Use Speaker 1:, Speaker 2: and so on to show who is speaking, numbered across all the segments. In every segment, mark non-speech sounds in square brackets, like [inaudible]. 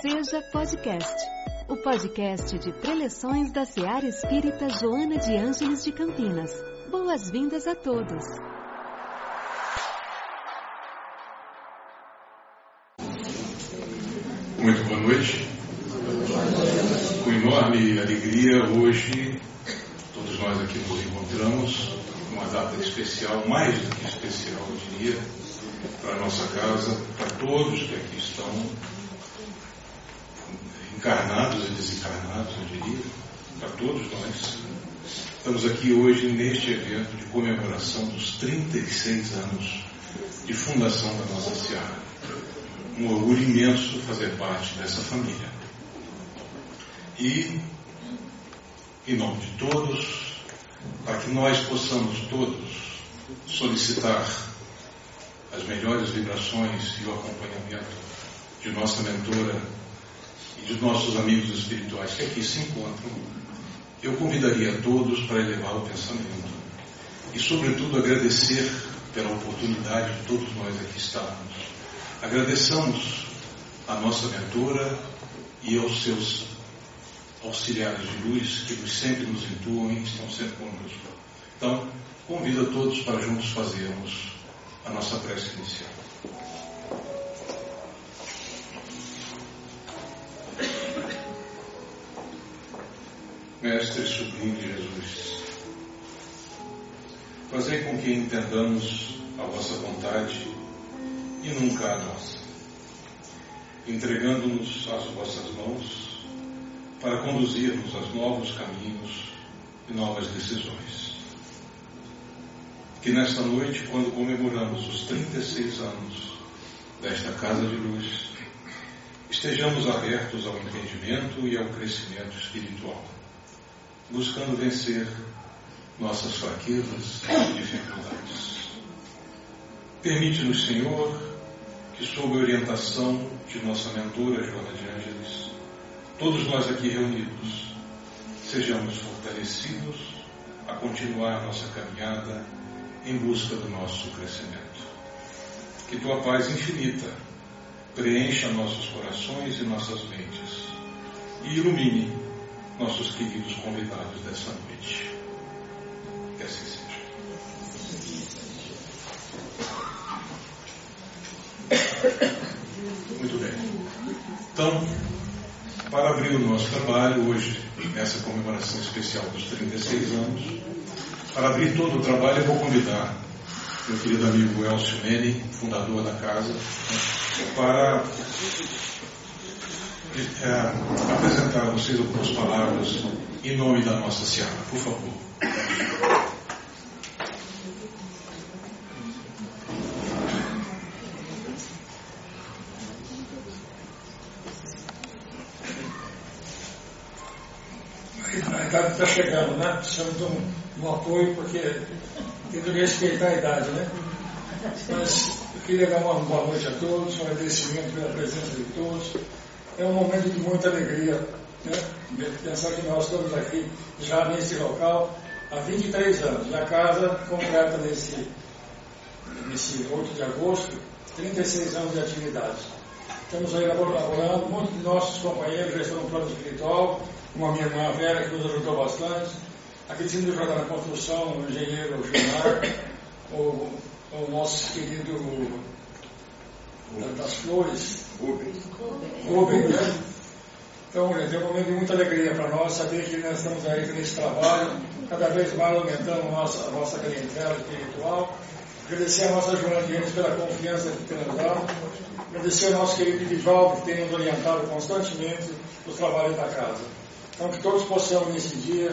Speaker 1: Seja Podcast, o podcast de preleções da Seara Espírita Joana de Ângeles de Campinas. Boas-vindas a todos.
Speaker 2: Muito boa noite. Com enorme alegria, hoje, todos nós aqui nos encontramos numa data especial, mais do que especial, eu diria, para a nossa casa, para todos que aqui estão, encarnados e desencarnados, eu diria, para todos nós. Estamos aqui hoje neste evento de comemoração dos 36 anos de fundação da nossa Seara um orgulho imenso fazer parte dessa família. E, em nome de todos, para que nós possamos todos solicitar as melhores vibrações e o acompanhamento de nossa mentora e de nossos amigos espirituais que aqui se encontram, eu convidaria a todos para elevar o pensamento e, sobretudo, agradecer pela oportunidade de todos nós aqui estarmos Agradeçamos a nossa mentora e aos seus auxiliares de luz que sempre nos intuam e estão sempre conosco. Então, convido a todos para juntos fazermos a nossa prece inicial. Mestre Sublime Jesus, fazei com que entendamos a vossa vontade e nunca a nossa, entregando-nos às vossas mãos para conduzirmos a novos caminhos e novas decisões. Que nesta noite, quando comemoramos os 36 anos desta Casa de Luz, estejamos abertos ao entendimento e ao crescimento espiritual, buscando vencer nossas fraquezas e dificuldades. Permite-nos, Senhor, que, sob a orientação de nossa mentora Joana de Ângeles, todos nós aqui reunidos sejamos fortalecidos a continuar nossa caminhada em busca do nosso crescimento. Que tua paz infinita preencha nossos corações e nossas mentes e ilumine nossos queridos convidados dessa noite. Que assim seja. Muito bem. Então, para abrir o nosso trabalho hoje, nessa comemoração especial dos 36 anos, para abrir todo o trabalho, eu vou convidar meu querido amigo Elcio Mene, fundador da casa, para é, apresentar a vocês algumas palavras em nome da nossa Seara. Por favor.
Speaker 3: Está chegando, né? Precisamos de um, um apoio, porque tem que respeitar a idade, né? Mas eu queria dar uma boa noite a todos, um agradecimento pela presença de todos. É um momento de muita alegria, né? Pensar que nós estamos aqui já nesse local há 23 anos, a casa completa nesse, nesse 8 de agosto, 36 anos de atividade. Estamos aí elaborando, muitos de nossos companheiros já estão no plano espiritual, uma minha irmã Vera, que nos ajudou bastante. Aqui tinha nos ajudado na construção, o engenheiro Gilmar, o, o nosso querido das flores, Rubem, né? Então, é um momento de muita alegria para nós saber que nós estamos aí nesse trabalho, cada vez mais aumentando a nossa, a nossa clientela espiritual. Agradecer a nossa Joana Guedes pela confiança que tem nos dado. Agradecer ao nosso querido Vivaldo, que tem nos orientado constantemente nos trabalhos da casa. Então, que todos possamos nesse dia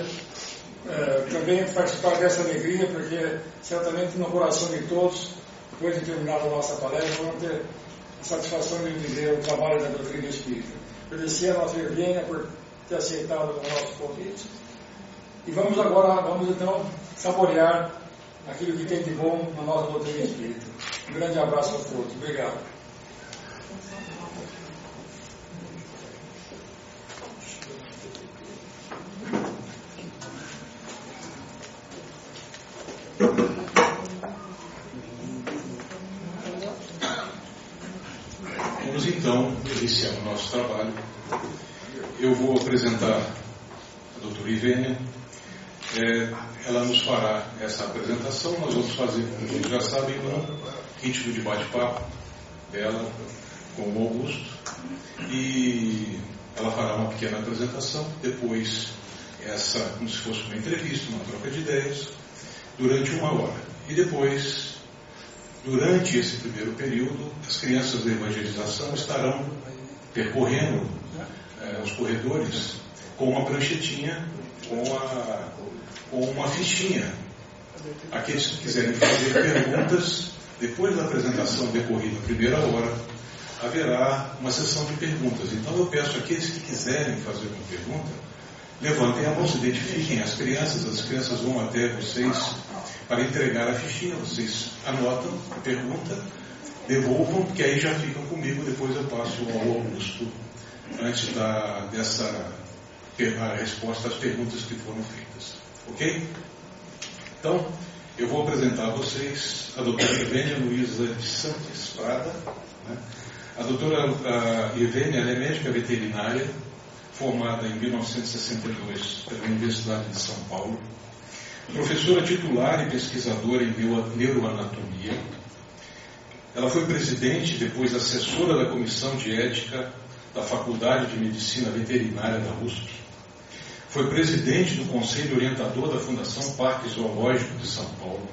Speaker 3: é, também participar dessa alegria, porque certamente no coração de todos, depois de terminada a nossa palestra, vamos ter a satisfação de viver o trabalho da doutrina espírita. Agradecer a nossa Irvênia por ter aceitado o nosso convite. E vamos agora, vamos então saborear aquilo que tem de bom na nossa doutrina espírita. Um grande abraço a todos. Obrigado.
Speaker 2: Vamos então iniciar o nosso trabalho. Eu vou apresentar a doutora Ivênia. É, ela nos fará essa apresentação. Nós vamos fazer, como vocês já sabem, um ritmo de bate-papo dela com o Augusto. E ela fará uma pequena apresentação. Depois, essa, como se fosse uma entrevista, uma troca de ideias, durante uma hora. E depois Durante esse primeiro período, as crianças da evangelização estarão percorrendo eh, os corredores com uma pranchetinha, com, a, com uma fichinha. Aqueles que quiserem fazer perguntas, depois da apresentação decorrida a primeira hora, haverá uma sessão de perguntas. Então eu peço àqueles que quiserem fazer uma pergunta, levantem a mão, se identifiquem as crianças, as crianças vão até vocês para entregar a fichinha. Vocês anotam pergunta, devolvam, que aí já ficam comigo, depois eu passo ao Augusto antes da, dessa a resposta às perguntas que foram feitas. Ok? Então, eu vou apresentar a vocês a doutora Ivênia Luiza de Santos Prada. Né? A doutora a Ivênia é médica veterinária, formada em 1962 pela Universidade de São Paulo professora titular e pesquisadora em neuroanatomia. Ela foi presidente, depois assessora da Comissão de Ética da Faculdade de Medicina Veterinária da USP. Foi presidente do Conselho Orientador da Fundação Parque Zoológico de São Paulo.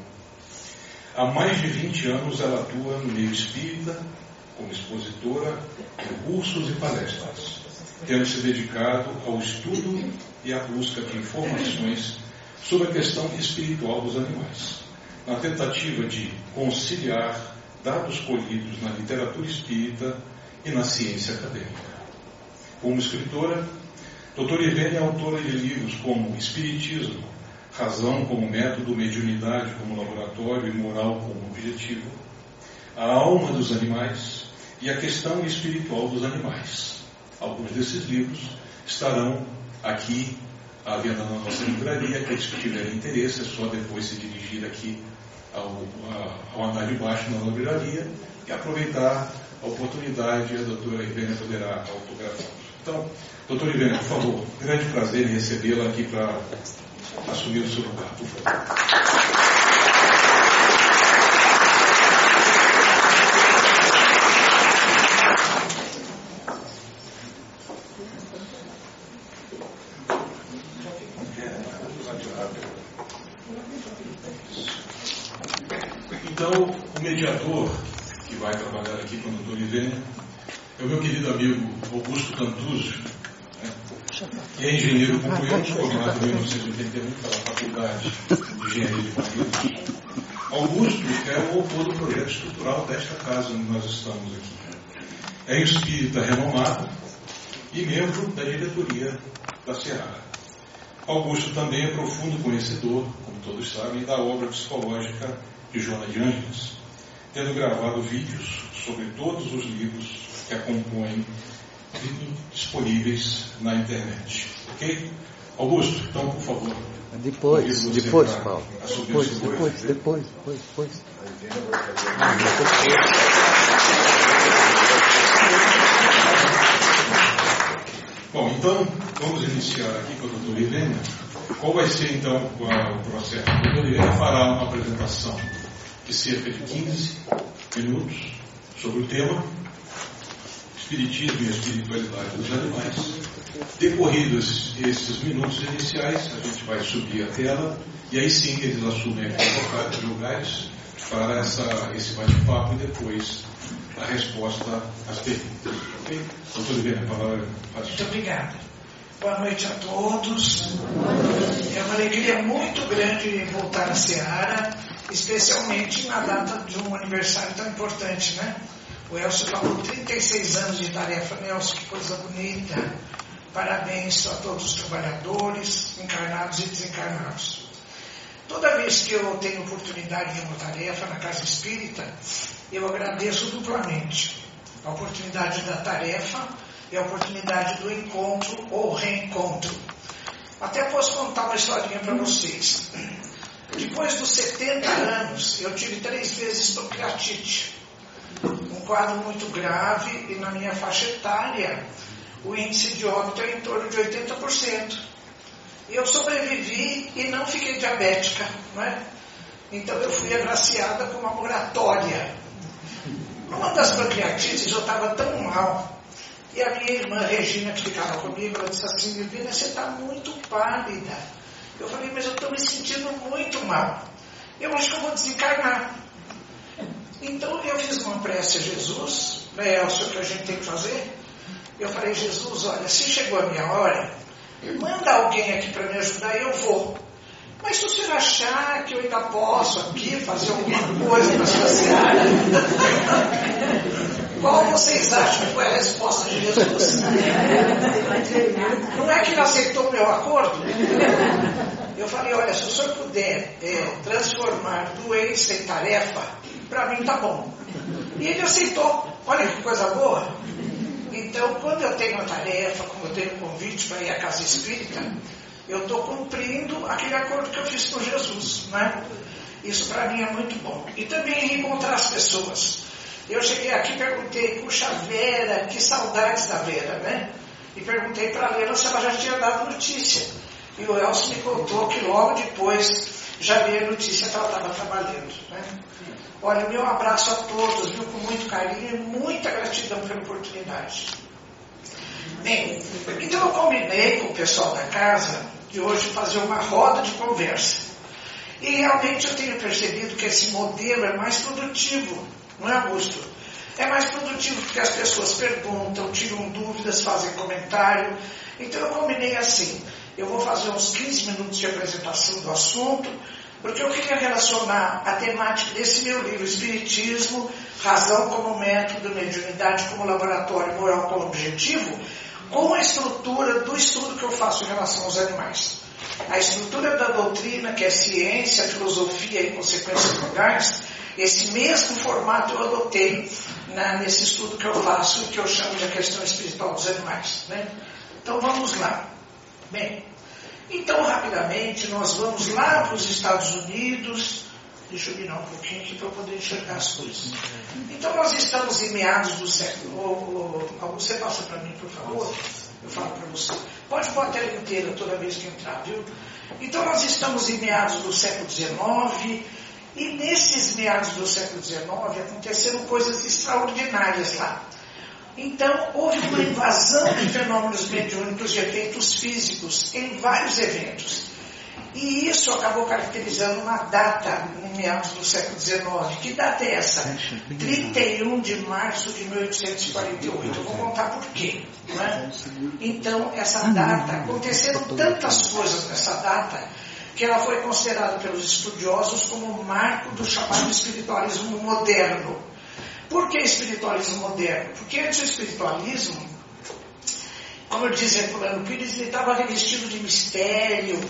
Speaker 2: Há mais de 20 anos ela atua no meio espírita, como expositora, em cursos e palestras, tendo se dedicado ao estudo e à busca de informações sobre a questão espiritual dos animais, na tentativa de conciliar dados colhidos na literatura espírita e na ciência acadêmica. Como escritora, Dr. Ivene é autora de livros como Espiritismo, Razão como Método, Mediunidade como Laboratório e Moral como Objetivo, A Alma dos Animais e A Questão Espiritual dos Animais. Alguns desses livros estarão aqui à venda na nossa livraria. Aqueles que tiverem interesse, é só depois se dirigir aqui ao, ao andar de baixo na livraria e aproveitar a oportunidade. A doutora Ivênia poderá autografar. Então, doutora Ivênia, por favor, grande prazer em recebê-la aqui para assumir o seu lugar, por favor. mediador que vai trabalhar aqui com o doutor Ivênia é o meu querido amigo Augusto Cantuzio, né, que é engenheiro concluinte, formado em 1981 pela Faculdade de Engenharia de Marinos. Augusto é o autor do projeto estrutural desta casa onde nós estamos aqui. É espírita renomado e membro da diretoria da Seara. Augusto também é profundo conhecedor, como todos sabem, da obra psicológica de Joana de Ângeles tendo gravado vídeos sobre todos os livros que a compõem disponíveis na internet. Ok? Augusto, então, por favor.
Speaker 4: Depois, depois, Paulo. Depois, depois, depois, depois, depois.
Speaker 2: Bom, então, vamos iniciar aqui com a doutora Helena. Qual vai ser, então, o processo? A doutora Helena fará uma apresentação de cerca de 15 minutos sobre o tema Espiritismo e a Espiritualidade dos Animais. Decorridos esses minutos iniciais, a gente vai subir a tela e aí sim eles assumem aqui os lugares para essa, esse bate-papo e depois a resposta às perguntas. Ok? Doutor Oliveira, a palavra
Speaker 5: é Muito obrigado. Boa noite a todos. É uma alegria muito grande voltar à Seara especialmente na data de um aniversário tão importante, né? O Elcio falou 36 anos de tarefa, Elcio, que coisa bonita. Parabéns a todos os trabalhadores, encarnados e desencarnados. Toda vez que eu tenho oportunidade de uma tarefa na casa espírita, eu agradeço duplamente. A oportunidade da tarefa e a oportunidade do encontro ou reencontro. Até posso contar uma historinha para vocês. Depois dos 70 anos, eu tive três vezes pancreatite. um quadro muito grave e na minha faixa etária o índice de óbito é em torno de 80%. Eu sobrevivi e não fiquei diabética, não é? Então eu fui agraciada com uma moratória. Numa das pancreatites eu estava tão mal. E a minha irmã Regina, que ficava comigo, ela disse assim, Milvina, você está muito pálida. Eu falei, mas eu estou me sentindo muito mal. Eu acho que eu vou desencarnar. Então eu fiz uma prece a Jesus, né, é o que a gente tem que fazer. Eu falei, Jesus, olha, se chegou a minha hora, manda alguém aqui para me ajudar e eu vou. Mas se o senhor achar que eu ainda posso aqui fazer alguma coisa na sua seara, [laughs] qual vocês acham que foi a resposta de Jesus? Não é que ele aceitou o meu acordo? Eu falei, olha, se o senhor puder é, transformar doença em tarefa, para mim tá bom. E ele aceitou. Olha que coisa boa. Então, quando eu tenho uma tarefa, como eu tenho um convite para ir à casa espírita, eu estou cumprindo aquele acordo que eu fiz com Jesus. Né? Isso para mim é muito bom. E também encontrar as pessoas. Eu cheguei aqui e perguntei, puxa, Vera, que saudades da Vera, né? E perguntei para a Lena se ela já tinha dado notícia. E o Elcio me contou que logo depois já veio a notícia que ela estava trabalhando. Né? Olha, meu abraço a todos, viu, com muito carinho e muita gratidão pela oportunidade. Bem, então eu combinei com o pessoal da casa de hoje fazer uma roda de conversa. E realmente eu tenho percebido que esse modelo é mais produtivo, não é, Augusto? É mais produtivo porque as pessoas perguntam, tiram dúvidas, fazem comentário. Então eu combinei assim. Eu vou fazer uns 15 minutos de apresentação do assunto, porque eu queria relacionar a temática desse meu livro, Espiritismo, Razão como Método, Mediunidade como Laboratório, Moral como Objetivo, com a estrutura do estudo que eu faço em relação aos animais. A estrutura da doutrina, que é ciência, filosofia e consequências legais, esse mesmo formato eu adotei na, nesse estudo que eu faço, que eu chamo de a questão espiritual dos animais. Né? Então vamos lá. Bem, então, rapidamente, nós vamos lá para os Estados Unidos. Deixa eu virar um pouquinho aqui para poder enxergar as coisas. Então, nós estamos em meados do século. Você passa para mim, por favor? Eu falo para você. Pode pôr a tela inteira toda vez que entrar, viu? Então, nós estamos em meados do século XIX. E nesses meados do século XIX aconteceram coisas extraordinárias lá. Então, houve uma invasão de fenômenos mediúnicos de efeitos físicos em vários eventos. E isso acabou caracterizando uma data, em meados do século XIX. Que data é essa? 31 de março de 1848. Eu vou contar por quê. É? Então, essa data, aconteceram tantas coisas nessa data, que ela foi considerada pelos estudiosos como o marco do chamado espiritualismo moderno. Por que espiritualismo moderno? Porque antes o espiritualismo, como dizia Fulano Pires, ele estava revestido de mistério,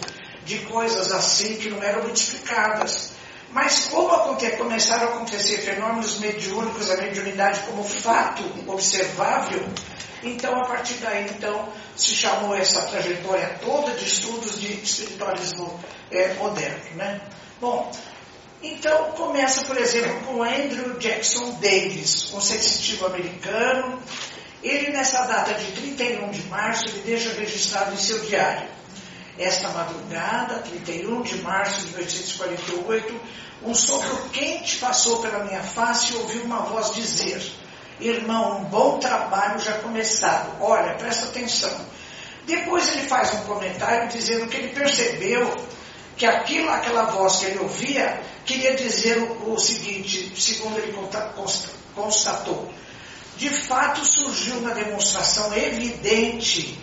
Speaker 5: de coisas assim que não eram muito explicadas. Mas como começaram a acontecer fenômenos mediúnicos, a mediunidade como fato observável, então a partir daí então se chamou essa trajetória toda de estudos de espiritualismo é, moderno. Né? Bom, então, começa, por exemplo, com Andrew Jackson Davis, um sensitivo americano. Ele, nessa data de 31 de março, ele deixa registrado em seu diário. Esta madrugada, 31 de março de 1848, um sopro quente passou pela minha face e ouvi uma voz dizer: Irmão, um bom trabalho já começado. Olha, presta atenção. Depois ele faz um comentário dizendo que ele percebeu que aquilo, aquela voz que ele ouvia, queria dizer o, o seguinte, segundo ele constatou. De fato surgiu uma demonstração evidente,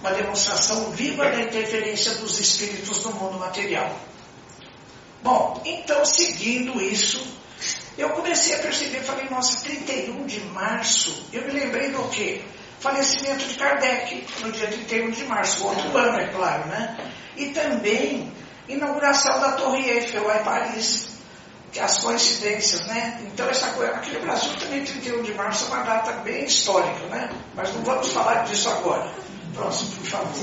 Speaker 5: uma demonstração viva da interferência dos espíritos no mundo material. Bom, então seguindo isso, eu comecei a perceber, falei, nossa, 31 de março, eu me lembrei do quê? Falecimento de Kardec, no dia 31 de março, outro ano, é claro, né? E também inauguração da Torre Eiffel lá em Paris. Que as coincidências, né? Então, essa coisa, aqui no Brasil também 31 de março é uma data bem histórica, né? Mas não vamos falar disso agora. Próximo, por favor.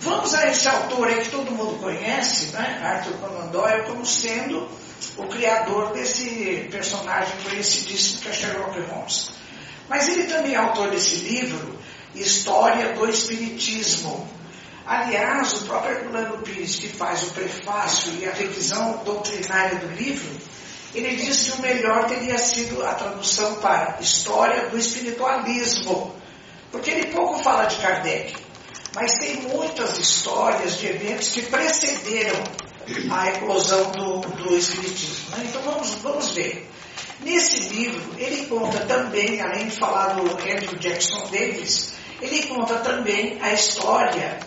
Speaker 5: Vamos a esse autor aí que todo mundo conhece, né? Arthur Conan Doyle, como sendo o criador desse personagem conhecidíssimo que é Sherlock Holmes. Mas ele também é autor desse livro, História do Espiritismo. Aliás, o próprio Herculano Pires, que faz o prefácio e a revisão doutrinária do livro, ele diz que o melhor teria sido a tradução para História do Espiritualismo, porque ele pouco fala de Kardec, mas tem muitas histórias de eventos que precederam a eclosão do, do Espiritismo. Né? Então vamos, vamos ver. Nesse livro, ele conta também, além de falar do Andrew Jackson Davis, ele conta também a história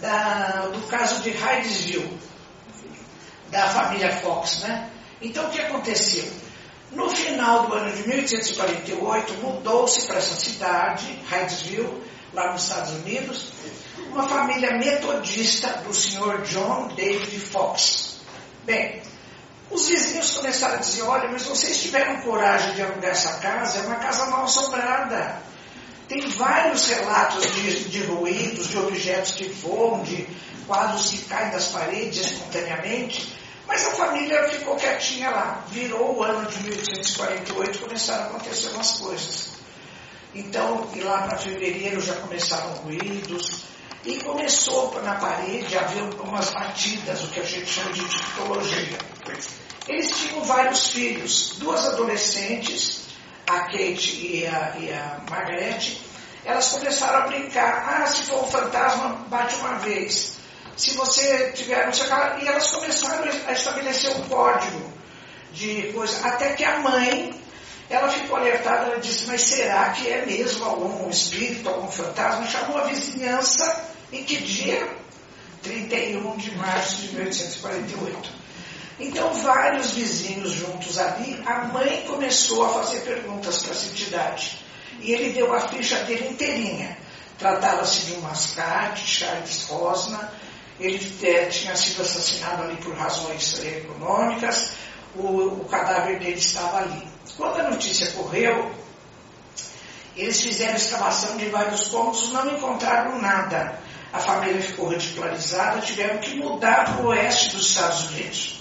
Speaker 5: da, do caso de Hydesville, da família Fox. Né? Então o que aconteceu? No final do ano de 1848, mudou-se para essa cidade, Hydesville, lá nos Estados Unidos, uma família metodista do senhor John David Fox. Bem, os vizinhos começaram a dizer, olha, mas vocês tiveram coragem de alugar essa casa, é uma casa mal assombrada. Tem vários relatos de, de ruídos, de objetos que voam, de quadros que caem das paredes espontaneamente, mas a família ficou quietinha lá. Virou o ano de 1848 começaram a acontecer umas coisas. Então, e lá para fevereiro já começaram ruídos, e começou na parede a haver algumas batidas, o que a gente chama de tipologia. Eles tinham vários filhos, duas adolescentes, a Kate e a, e a elas começaram a brincar. Ah, se for um fantasma, bate uma vez. Se você tiver, não sei e elas começaram a estabelecer um código de coisa, até que a mãe, ela ficou alertada, ela disse, mas será que é mesmo algum espírito, algum fantasma? Chamou a vizinhança, em que dia? 31 de março de 1848. Então, vários vizinhos juntos ali, a mãe começou a fazer perguntas para essa entidade. E ele deu a ficha dele inteirinha. Tratava-se de um mascate, Charles Rosna, ele é, tinha sido assassinado ali por razões econômicas, o, o cadáver dele estava ali. Quando a notícia correu, eles fizeram escavação de vários cômodos, não encontraram nada. A família ficou ridicularizada, tiveram que mudar para o oeste dos Estados Unidos.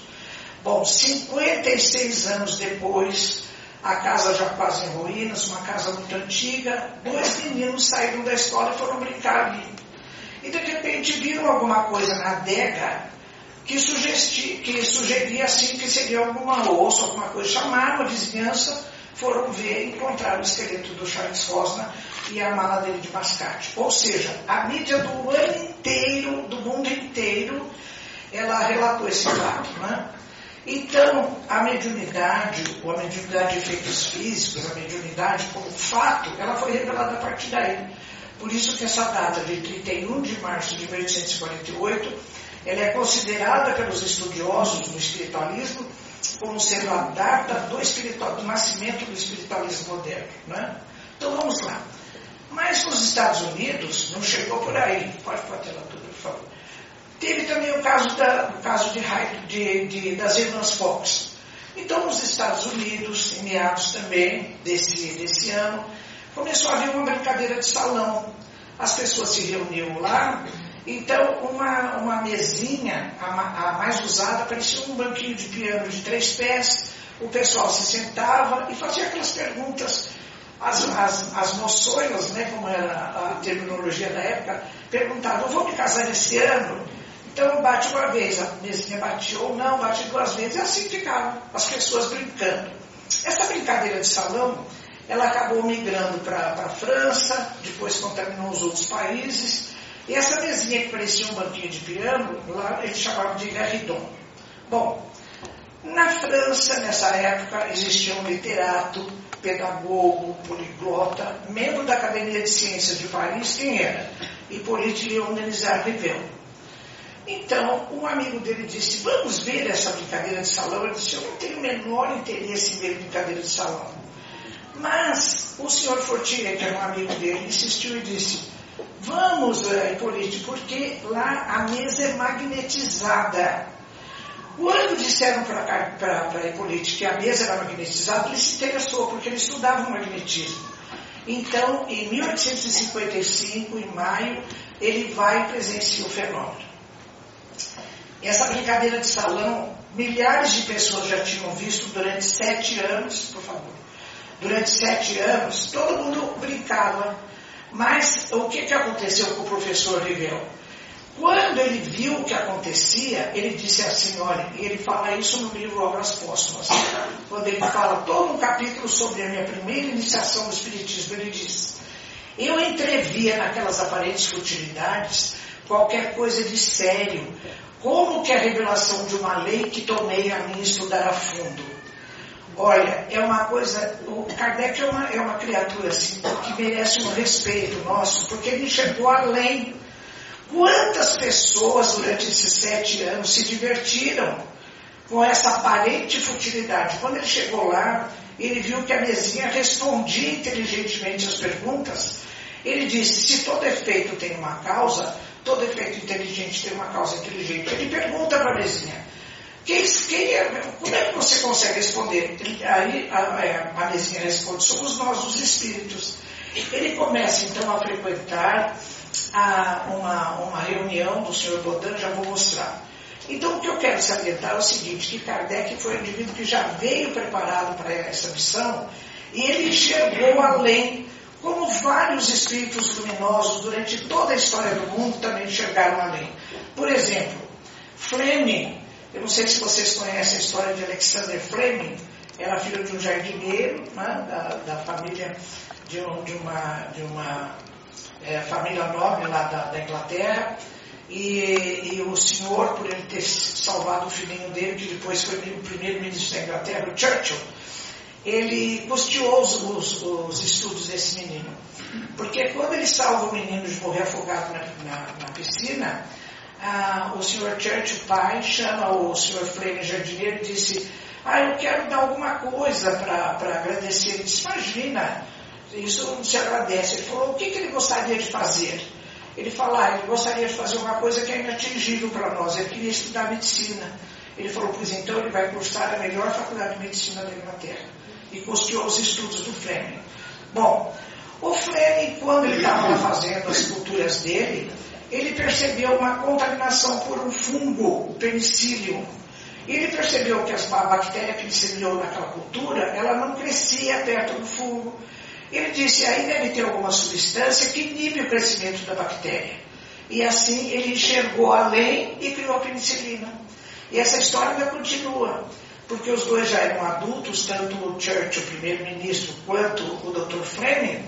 Speaker 5: Bom, 56 anos depois, a casa já quase em ruínas, uma casa muito antiga, dois meninos saíram da escola e foram brincar ali. E de repente viram alguma coisa na adega que, sugesti, que sugeria assim que seria alguma osso, alguma coisa. Chamaram a vizinhança, foram ver encontraram o esqueleto do Charles Rosna e a mala dele de mascate. Ou seja, a mídia do ano inteiro, do mundo inteiro, ela relatou esse fato. Né? Então, a mediunidade, ou a mediunidade de efeitos físicos, a mediunidade como fato, ela foi revelada a partir daí. Por isso que essa data de 31 de março de 1848, ela é considerada pelos estudiosos do espiritualismo como sendo a data do, espiritual, do nascimento do espiritualismo moderno. Né? Então vamos lá. Mas nos Estados Unidos não chegou por aí. Pode bater lá tudo, por favor. Teve também o caso, da, o caso de, de, de, das irmãs Fox. Então, nos Estados Unidos, em meados também desse, desse ano, começou a haver uma brincadeira de salão. As pessoas se reuniam lá, então uma, uma mesinha, a, a mais usada, parecia um banquinho de piano de três pés, o pessoal se sentava e fazia aquelas perguntas as, as, as moçoilas, né, como era a terminologia da época, perguntavam, vou me casar esse ano? Então bate uma vez, a mesinha bate ou não, bate duas vezes, e assim ficavam as pessoas brincando. Essa brincadeira de salão, ela acabou migrando para a França, depois contaminou os outros países, e essa mesinha que parecia um banquinho de piano, lá eles chamavam de garridon. Bom, na França, nessa época, existia um literato pedagogo, poliglota, membro da Academia de Ciências de Paris, quem era? Hippolyte Léon Denisard Rivel. Então, um amigo dele disse, vamos ver essa brincadeira de salão. Ele disse, eu não tenho o menor interesse em ver brincadeira de salão. Mas o senhor Fortier, que era um amigo dele, insistiu e disse, vamos, uh, Hippolyte, porque lá a mesa é magnetizada. Quando disseram para Hipólite que a mesa era magnetizada, ele se interessou, porque ele estudava o magnetismo. Então, em 1855, em maio, ele vai e presencia o fenômeno. Essa brincadeira de salão milhares de pessoas já tinham visto durante sete anos, por favor. Durante sete anos, todo mundo brincava. Mas o que, que aconteceu com o professor Rivel? Quando ele viu o que acontecia, ele disse assim, olha, e ele fala isso no livro Obras Póstumas, quando ele fala todo um capítulo sobre a minha primeira iniciação no Espiritismo, ele diz, eu entrevia naquelas aparentes futilidades qualquer coisa de sério, como que a revelação de uma lei que tomei a mim estudar a fundo. Olha, é uma coisa, o Kardec é uma, é uma criatura assim, que merece um respeito nosso, porque ele chegou além Quantas pessoas durante esses sete anos se divertiram com essa aparente futilidade? Quando ele chegou lá, ele viu que a mesinha respondia inteligentemente as perguntas. Ele disse: se todo efeito tem uma causa, todo efeito inteligente tem uma causa inteligente. Ele pergunta para a mesinha: quem, quem é, como é que você consegue responder? Aí a, a, a mesinha responde: somos nós, os espíritos. Ele começa então a frequentar a uma, uma reunião do Sr. Bodan, já vou mostrar. Então, o que eu quero salientar é o seguinte, que Kardec foi um indivíduo que já veio preparado para essa missão e ele enxergou além, como vários espíritos luminosos durante toda a história do mundo também enxergaram além. Por exemplo, Fleming, eu não sei se vocês conhecem a história de Alexander Fleming, era filho de um jardineiro, né, da, da, família de, um, de, uma, de uma é, família nobre lá da, da Inglaterra, e, e, o senhor, por ele ter salvado o filhinho dele, que depois foi o primeiro-ministro da Inglaterra, o Churchill, ele custeou os, os, os, estudos desse menino. Porque quando ele salva o menino de morrer afogado na, na, na piscina, ah, o senhor Churchill, pai, chama o senhor Fleming jardineiro e disse: Ah, eu quero dar alguma coisa para agradecer. Ele disse: Imagina, isso não se agradece. Ele falou, o que, que ele gostaria de fazer? Ele falou, ah, ele gostaria de fazer uma coisa que é inatingível para nós, ele queria estudar medicina. Ele falou, pois então ele vai cursar a melhor faculdade de medicina da Inglaterra. E custeou os estudos do Fleming. Bom, o Fleming, quando ele estava fazendo as culturas dele, ele percebeu uma contaminação por um fungo, o penicillium. Ele percebeu que a bactéria que ele semeou naquela cultura, ela não crescia perto do fungo. Ele disse, aí deve ter alguma substância que inibe o crescimento da bactéria. E assim ele enxergou além e criou a penicilina. E essa história ainda continua, porque os dois já eram adultos, tanto o Churchill, primeiro-ministro, quanto o Dr. Fleming,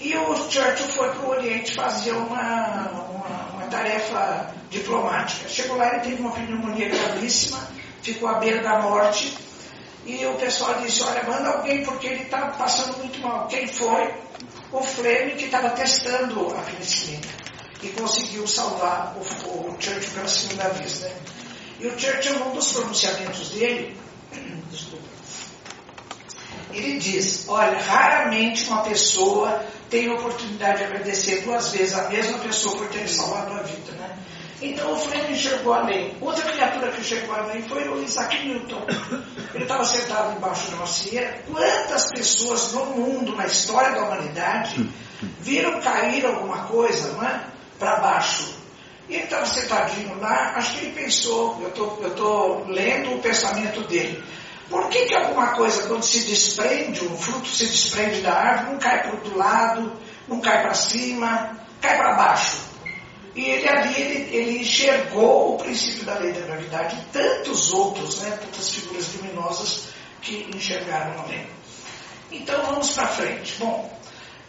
Speaker 5: e o Churchill foi para o Oriente fazer uma, uma, uma, tarefa diplomática. Chegou lá, ele teve uma pneumonia gravíssima, ficou à beira da morte, e o pessoal disse, olha, manda alguém porque ele está passando muito mal. Quem foi? O Fleme que estava testando a penicilina e conseguiu salvar o, o Churchill pela segunda vez. Né? E o Churchill, um dos pronunciamentos dele, [clears throat] desculpa, ele diz, olha, raramente uma pessoa tem a oportunidade de agradecer duas vezes a mesma pessoa por ter salvado a vida. Né? Então o Fleming enxergou além. Outra criatura que enxergou além foi o Isaac Newton. Ele estava sentado embaixo de uma cieira. Quantas pessoas no mundo, na história da humanidade, viram cair alguma coisa não é? para baixo? E ele estava sentadinho lá, acho que ele pensou, eu tô, estou lendo o pensamento dele. Por que, que alguma coisa, quando se desprende, um fruto se desprende da árvore, não cai para o outro lado, não cai para cima, cai para baixo? E ele ali, ele, ele, enxergou o princípio da lei da gravidade e tantos outros, né, tantas figuras luminosas que enxergaram além. Então vamos para frente. Bom,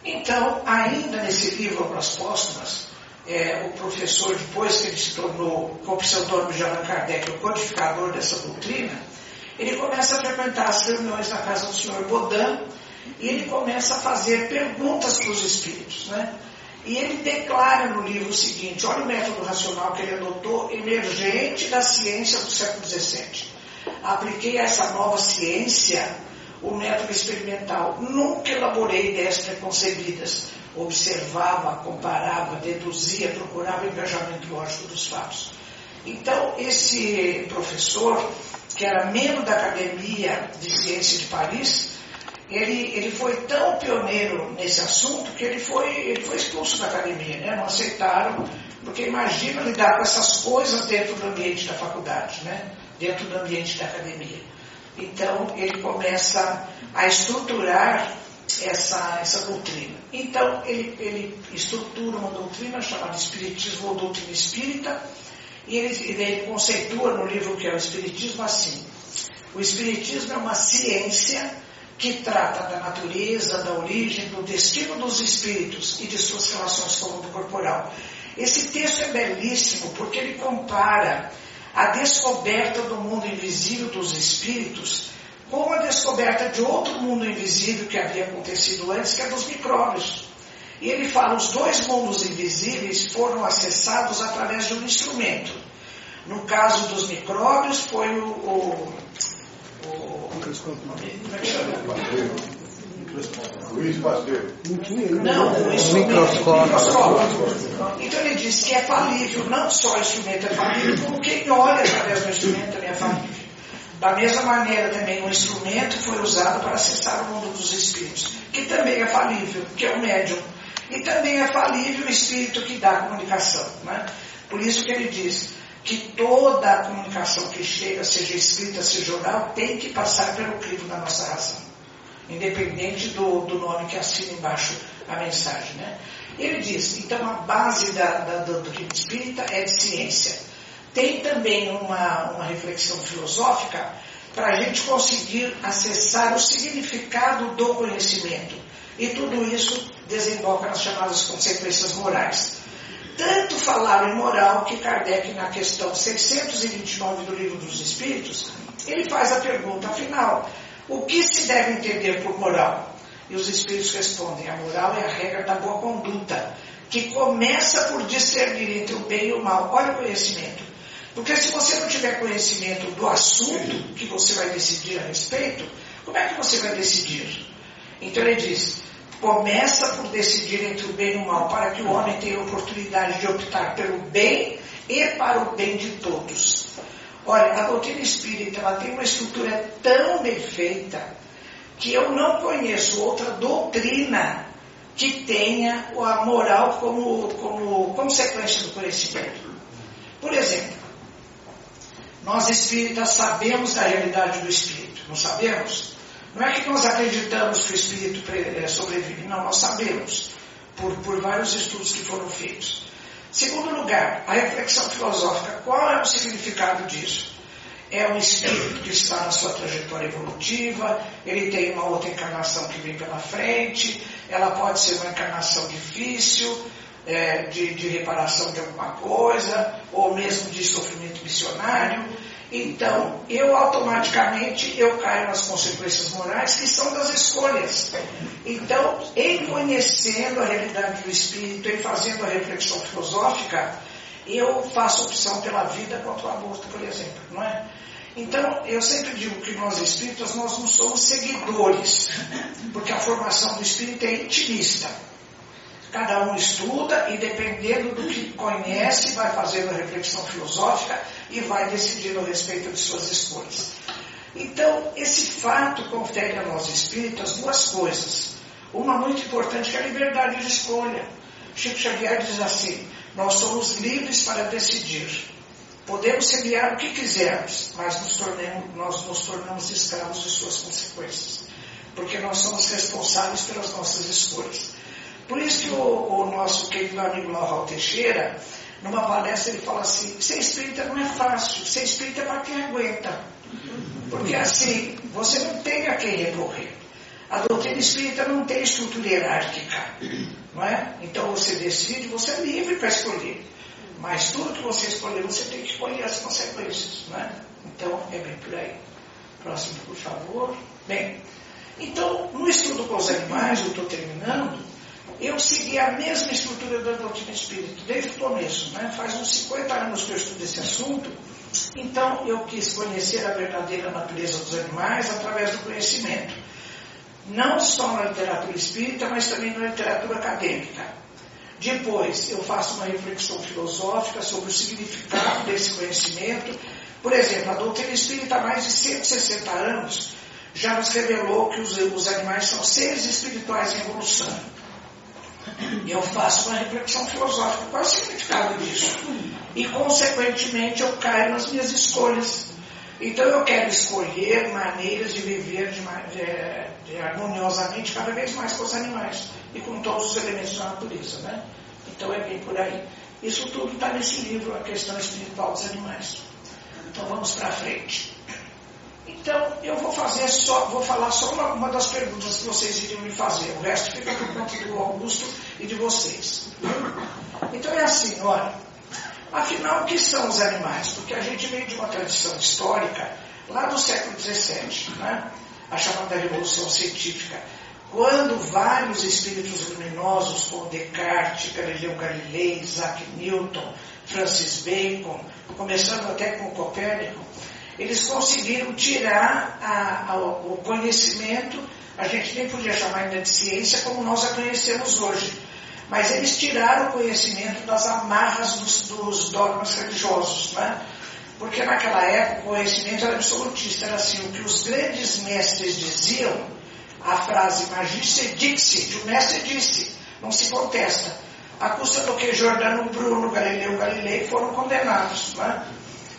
Speaker 5: então, ainda nesse livro Obras Póstumas, é, o professor, depois que ele se tornou, com o pseudônimo de Allan Kardec, o codificador dessa doutrina, ele começa a frequentar as reuniões na casa do senhor Baudin e ele começa a fazer perguntas para os espíritos. Né? E ele declara no livro o seguinte: olha o método racional que ele adotou, emergente da ciência do século XVII. Apliquei a essa nova ciência o método experimental. Nunca elaborei ideias preconcebidas. Observava, comparava, deduzia, procurava o engajamento lógico dos fatos. Então, esse professor, que era membro da Academia de Ciência de Paris, ele, ele foi tão pioneiro nesse assunto que ele foi, ele foi expulso da academia, né? não aceitaram, porque imagina lidar com essas coisas dentro do ambiente da faculdade, né? dentro do ambiente da academia. Então, ele começa a estruturar essa, essa doutrina. Então, ele, ele estrutura uma doutrina chamada Espiritismo ou Doutrina Espírita, e ele, ele conceitua no livro que é o Espiritismo assim: o Espiritismo é uma ciência que trata da natureza, da origem, do destino dos espíritos e de suas relações com o mundo corporal. Esse texto é belíssimo porque ele compara a descoberta do mundo invisível dos espíritos com a descoberta de outro mundo invisível que havia acontecido antes, que é dos micróbios. E ele fala: os dois mundos invisíveis foram acessados através de um instrumento. No caso dos micróbios, foi o. o, o
Speaker 6: Luiz Pasteur.
Speaker 5: Não, o instrumento. Microscópio. Então ele diz que é falível, não só o instrumento é falível, como quem olha através do instrumento também é falível. Da mesma maneira, também o instrumento foi usado para acessar o mundo dos espíritos, que também é falível, que é o médium. E também é falível o espírito que dá a comunicação. Né? Por isso que ele diz que toda a comunicação que chega, seja escrita, seja oral, tem que passar pelo crivo da nossa razão. Independente do, do nome que assina embaixo a mensagem. Né? Ele diz, então a base da, da, da doutrina espírita é de ciência. Tem também uma, uma reflexão filosófica para a gente conseguir acessar o significado do conhecimento. E tudo isso desemboca nas chamadas consequências morais. Tanto falaram em moral que Kardec, na questão 629 do Livro dos Espíritos, ele faz a pergunta, afinal, o que se deve entender por moral? E os Espíritos respondem, a moral é a regra da boa conduta, que começa por discernir entre o bem e o mal. Olha o conhecimento. Porque se você não tiver conhecimento do assunto que você vai decidir a respeito, como é que você vai decidir? Então ele diz, começa por decidir entre o bem e o mal, para que o homem tenha a oportunidade de optar pelo bem e para o bem de todos. Olha, a doutrina espírita ela tem uma estrutura tão bem feita que eu não conheço outra doutrina que tenha a moral como, como consequência do conhecimento. Por exemplo, nós espíritas sabemos da realidade do espírito, não sabemos? Não é que nós acreditamos que o espírito eh, sobrevive, não, nós sabemos, por, por vários estudos que foram feitos. Segundo lugar, a reflexão filosófica, qual é o significado disso? É um espírito que está na sua trajetória evolutiva, ele tem uma outra encarnação que vem pela frente, ela pode ser uma encarnação difícil, é, de, de reparação de alguma coisa, ou mesmo de sofrimento missionário. Então, eu automaticamente eu caio nas consequências morais que são das escolhas. Então, em conhecendo a realidade do espírito, em fazendo a reflexão filosófica, eu faço opção pela vida contra o aborto, por exemplo, não é? Então, eu sempre digo que nós espíritas, nós não somos seguidores, [laughs] porque a formação do espírito é intimista. Cada um estuda e dependendo do que conhece, vai fazendo reflexão filosófica e vai decidindo a respeito de suas escolhas. Então, esse fato confere a nós espíritas duas coisas. Uma muito importante que é a liberdade de escolha. Chico Xavier diz assim: nós somos livres para decidir. Podemos semear o que quisermos, mas nos tornemos, nós nos tornamos escravos de suas consequências. Porque nós somos responsáveis pelas nossas escolhas. Por isso que o, o nosso querido amigo Laurel Teixeira, numa palestra, ele fala assim: ser espírita não é fácil, ser espírita é para quem aguenta. Porque assim, você não tem a quem recorrer. A doutrina espírita não tem estrutura hierárquica, não é? Então você decide, você é livre para escolher. Mas tudo que você escolher, você tem que escolher as consequências, não é? Então é bem por aí. Próximo, por favor. Bem, então, no estudo com os animais, eu estou terminando, eu segui a mesma estrutura da doutrina espírita, desde o começo. Né? Faz uns 50 anos que eu estudo esse assunto, então eu quis conhecer a verdadeira natureza dos animais através do conhecimento. Não só na literatura espírita, mas também na literatura acadêmica. Depois, eu faço uma reflexão filosófica sobre o significado desse conhecimento. Por exemplo, a doutrina espírita há mais de 160 anos já nos revelou que os, os animais são seres espirituais em evolução eu faço uma reflexão filosófica. Qual é o significado disso? E, consequentemente, eu caio nas minhas escolhas. Então eu quero escolher maneiras de viver de, de, de, harmoniosamente cada vez mais com os animais e com todos os elementos da natureza. Né? Então é bem por aí. Isso tudo está nesse livro, A Questão Espiritual dos Animais. Então vamos para frente. Então eu vou fazer só, vou falar só uma, uma, das perguntas que vocês iriam me fazer. O resto fica por conta do Augusto e de vocês. Então é assim, olha. Afinal, o que são os animais? Porque a gente vem de uma tradição histórica lá do século XVII, né? a chamada Revolução Científica, quando vários espíritos luminosos, como Descartes, Galileu Galilei, Isaac Newton, Francis Bacon, começando até com Copérnico, eles conseguiram tirar a, a, o conhecimento, a gente nem podia chamar ainda de ciência como nós a conhecemos hoje, mas eles tiraram o conhecimento das amarras dos, dos dogmas religiosos, né? Porque naquela época o conhecimento era absolutista, era assim, o que os grandes mestres diziam, a frase magiste dixit, o mestre disse, não se contesta. A custa do que Jordano Bruno, Galileu Galilei foram condenados. Né?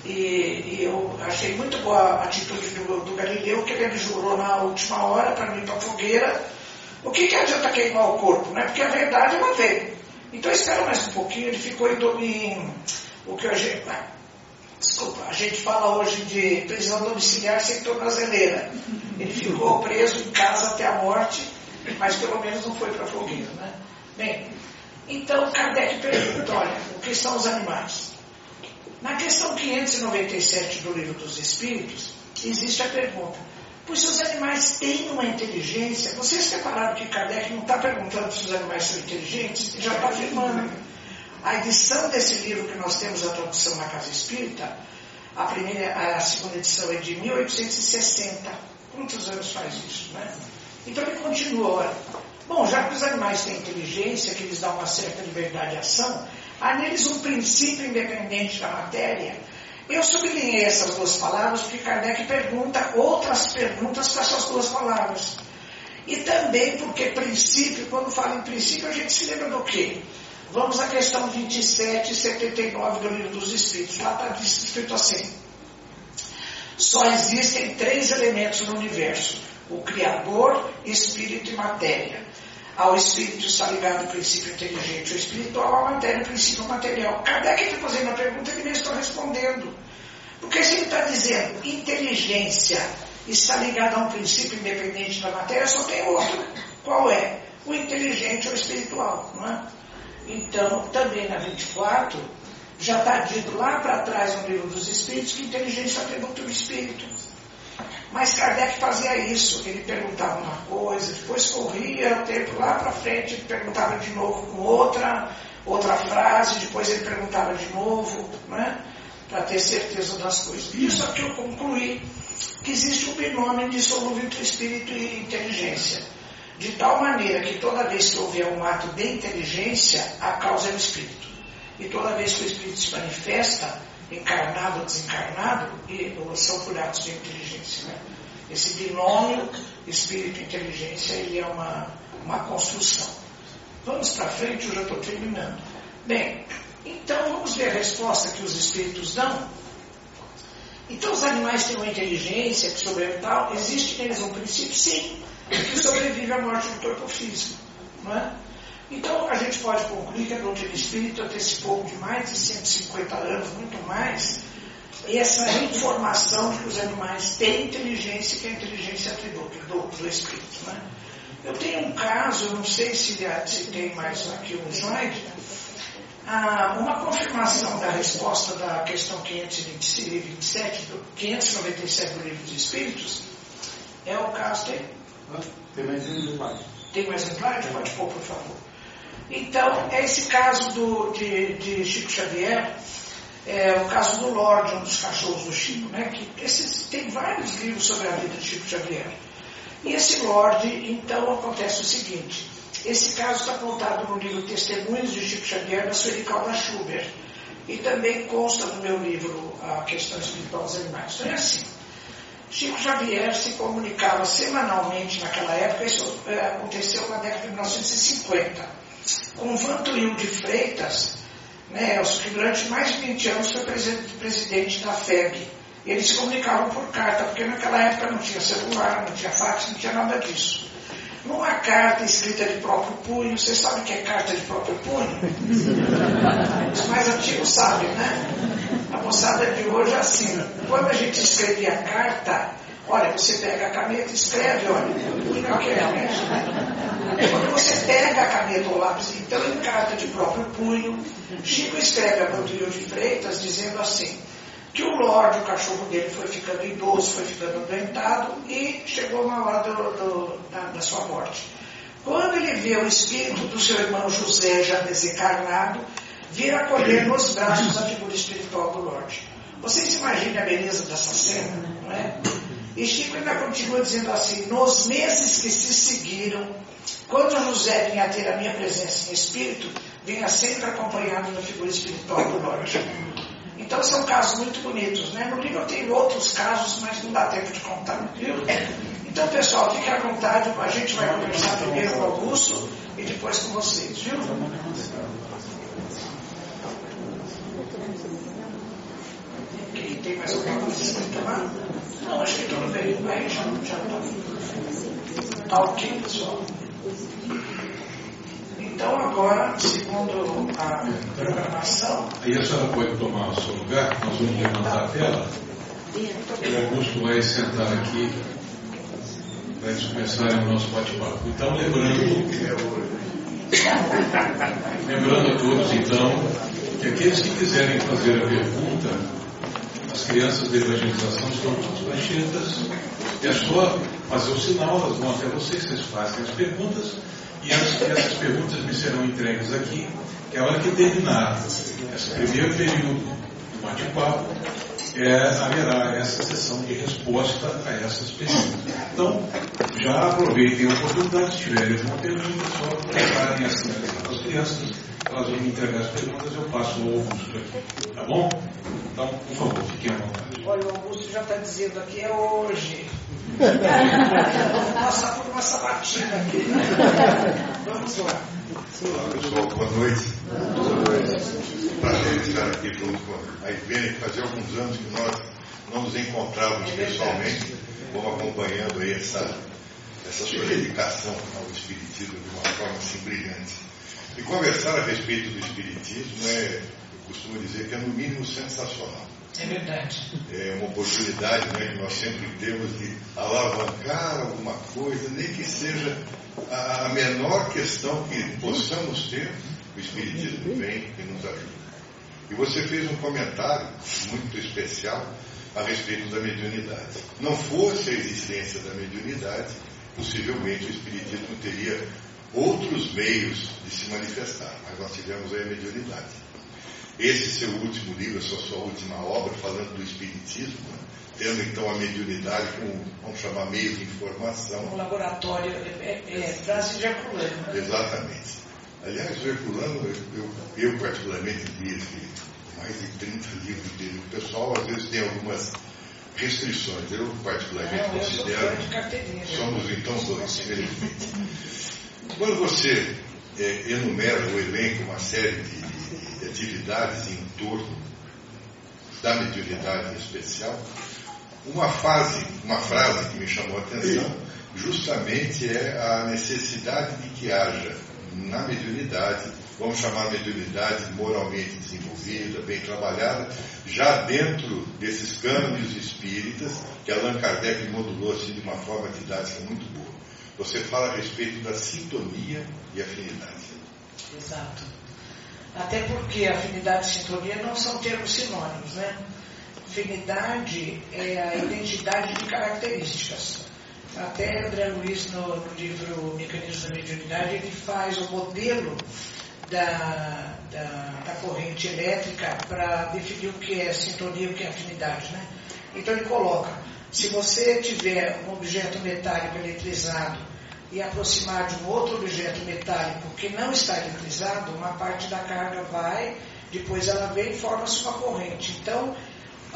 Speaker 5: E, e, eu achei muito boa a atitude do, do Galileu, que ele jurou na última hora para mim para a fogueira. O que, que adianta queimar o corpo? Né? Porque a verdade ela veio. Então espera mais um pouquinho, ele ficou em, em o que a gente. Ah, desculpa, a gente fala hoje de prisão domiciliar sem tornozeleira. Ele ficou preso em casa até a morte, mas pelo menos não foi para a fogueira. Né? Bem, então Kardec pergunta, olha, o que são os animais? Na questão 597 do Livro dos Espíritos, existe a pergunta: pois se os animais têm uma inteligência, vocês repararam que Kardec não está perguntando se os animais são inteligentes? Ele já está afirmando. A edição desse livro que nós temos, a tradução na Casa Espírita, a, primeira, a segunda edição é de 1860. Quantos anos faz isso, né? Então ele continua, olha. Bom, já que os animais têm inteligência, que eles dão uma certa liberdade de ação, há neles um princípio independente da matéria. Eu sublinhei essas duas palavras porque Kardec pergunta outras perguntas para essas duas palavras. E também porque princípio, quando fala em princípio, a gente se lembra do quê? Vamos à questão 27 e 79 do Livro dos Espíritos. Lá está escrito assim: Só existem três elementos no universo: o Criador, Espírito e Matéria. Ao espírito está ligado o princípio inteligente, o espiritual, a matéria, o princípio material. Kardec está fazendo a pergunta e ele mesmo está respondendo. Porque se ele está dizendo inteligência está ligada a um princípio independente da matéria, só tem outro. Qual é? O inteligente ou espiritual, não é? Então, também na 24, já está dito lá para trás no livro dos Espíritos que inteligência atributo do Espírito. Mas Kardec fazia isso, ele perguntava uma coisa, depois corria o tempo lá para frente, perguntava de novo com outra, outra frase, depois ele perguntava de novo, né? para ter certeza das coisas. Isso aqui eu concluí que existe um binômio indissolúvel entre espírito e inteligência. De tal maneira que toda vez que houver um ato de inteligência, a causa é o espírito. E toda vez que o espírito se manifesta, encarnado ou desencarnado, e são por de inteligência. Né? Esse binômio espírito-inteligência ele é uma, uma construção. Vamos para frente, eu já estou terminando. Bem, então vamos ver a resposta que os espíritos dão. Então os animais têm uma inteligência que sobrevive tal, existe neles um princípio, sim, que sobrevive à morte do corpo físico. Não é? Então, a gente pode concluir que a doutrina espírita antecipou de mais de 150 anos, muito mais, essa informação de que os animais têm inteligência, que a inteligência é atributo do, do espírito. Né? Eu tenho um caso, não sei se, se tem mais aqui um slide, ah, uma confirmação da resposta da questão 527, do, 597 do Livro dos Espíritos, é o caso. Tem,
Speaker 3: tem mais um slide.
Speaker 5: Tem mais um slide? Pode pôr, por favor. Então, esse caso do, de, de, Chico Xavier, é o caso do Lorde, um dos cachorros do Chico, né? Que esses, tem vários livros sobre a vida de Chico Xavier. E esse Lorde, então, acontece o seguinte: esse caso está contado no livro Testemunhos de Chico Xavier, da Suerical da Schubert. E também consta no meu livro A Questão Espiritual dos Animais. Então é assim. Chico Xavier se comunicava semanalmente naquela época, isso é, aconteceu na década de 1950 com Vantuil de Freitas, né, que durante mais de 20 anos foi presidente da FEB, eles se comunicavam por carta, porque naquela época não tinha celular, não tinha fax, não tinha nada disso. Numa carta escrita de próprio punho, vocês sabem o que é carta de próprio punho? [laughs] Os mais antigos sabem, né? A moçada de hoje é assim. Quando a gente escrevia carta, olha, você pega a caneta e escreve, olha, aquele né? Quando você pega a caneta ou lápis, então em carta de próprio punho, Chico escreve a Rodrigo de Freitas dizendo assim, que o Lorde, o cachorro dele, foi ficando idoso, foi ficando doentado e chegou na hora do, do, da, da, sua morte. Quando ele vê o espírito do seu irmão José já desencarnado, vir acolher nos braços a figura espiritual do Lorde. Vocês imaginem a beleza dessa cena, não é? E Chico ainda continua dizendo assim: nos meses que se seguiram, quando José vinha ter a minha presença em espírito, vinha sempre acompanhado da figura espiritual do Lorde. Então são casos muito bonitos. Né? No livro tem outros casos, mas não dá tempo de contar. Viu? Então, pessoal, fiquem à vontade. A gente vai conversar primeiro com o Augusto e depois com vocês. Viu? E tem mais alguma coisa escrita lá? Não, acho que tudo bem. Aí já está. Tá ok, pessoal? Então, agora, segundo a programação.
Speaker 2: Aí a senhora pode tomar o seu lugar, nós vamos levantar a tela. O Augusto vai sentar aqui para começarem o nosso bate-papo. Então, lembrando. lembrando a todos, então, que aqueles que quiserem fazer a pergunta, as crianças da evangelização estão pranchetas. É só fazer o sinal, elas vão até vocês, vocês fazem as perguntas e as, essas perguntas me serão entregues aqui, que a hora que terminar esse primeiro período do bate-papo, é, haverá essa sessão de resposta a essas perguntas. Então, já aproveitem a oportunidade, se tiverem alguma pergunta, só preparem as crianças, elas vão me entregar as perguntas, eu passo o Augusto aqui. Tá bom? Então, por favor, fiquem à vontade.
Speaker 5: Olha, o Augusto já está dizendo aqui, é hoje. Passar por uma sabatina aqui. Vamos lá.
Speaker 6: Olá pessoal, boa noite. Boa noite. Prazer estar aqui junto com a Ivene, fazia alguns anos que nós não nos encontrávamos é pessoalmente. Vamos acompanhando aí essa, essa sua dedicação ao Espiritismo de uma forma assim brilhante. E conversar a respeito do Espiritismo é, eu costumo dizer que é no mínimo sensacional.
Speaker 5: É verdade.
Speaker 6: É uma oportunidade né, que nós sempre temos de alavancar alguma coisa, nem que seja a, a menor questão que possamos ter, o Espiritismo vem e nos ajuda. E você fez um comentário muito especial a respeito da mediunidade. Não fosse a existência da mediunidade, possivelmente o Espiritismo teria outros meios de se manifestar, mas nós tivemos aí a mediunidade. Esse seu último livro, essa sua última obra, falando do Espiritismo, né? tendo então a mediunidade como, vamos chamar, meio de informação.
Speaker 5: Um laboratório, é, é, é frase de Herculano.
Speaker 6: Né? Exatamente. Aliás, o Herculano, eu, eu, particularmente li mais de 30 livros dele. O pessoal às vezes tem algumas restrições. Eu particularmente Não, considero. somos então dois, infelizmente. [laughs] Quando você é, enumera o elenco, uma série de atividades em torno da mediunidade especial, uma fase, uma frase que me chamou a atenção, justamente é a necessidade de que haja na mediunidade, vamos chamar mediunidade moralmente desenvolvida, bem trabalhada, já dentro desses cânones espíritas, que Allan Kardec modulou assim de uma forma didática muito boa. Você fala a respeito da sintonia e afinidade.
Speaker 5: Exato. Até porque afinidade e sintonia não são termos sinônimos, né? Afinidade é a identidade de características. Até André Luiz, no, livro Mecanismo da Mediunidade, ele faz o modelo da, da, da corrente elétrica para definir o que é sintonia e o que é afinidade. Né? Então ele coloca, se você tiver um objeto metálico eletrizado e aproximar de um outro objeto metálico que não está eletrizado, uma parte da carga vai, depois ela vem e forma-se uma corrente. Então,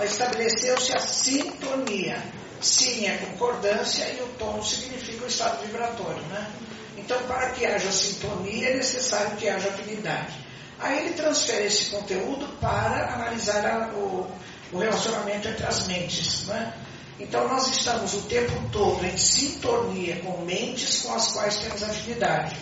Speaker 5: estabeleceu-se a sintonia. Sim é concordância e o tom significa o estado vibratório, né? Então, para que haja sintonia, é necessário que haja afinidade. Aí ele transfere esse conteúdo para analisar a, o, o relacionamento entre as mentes. Né? Então nós estamos o tempo todo em sintonia com mentes com as quais temos afinidade,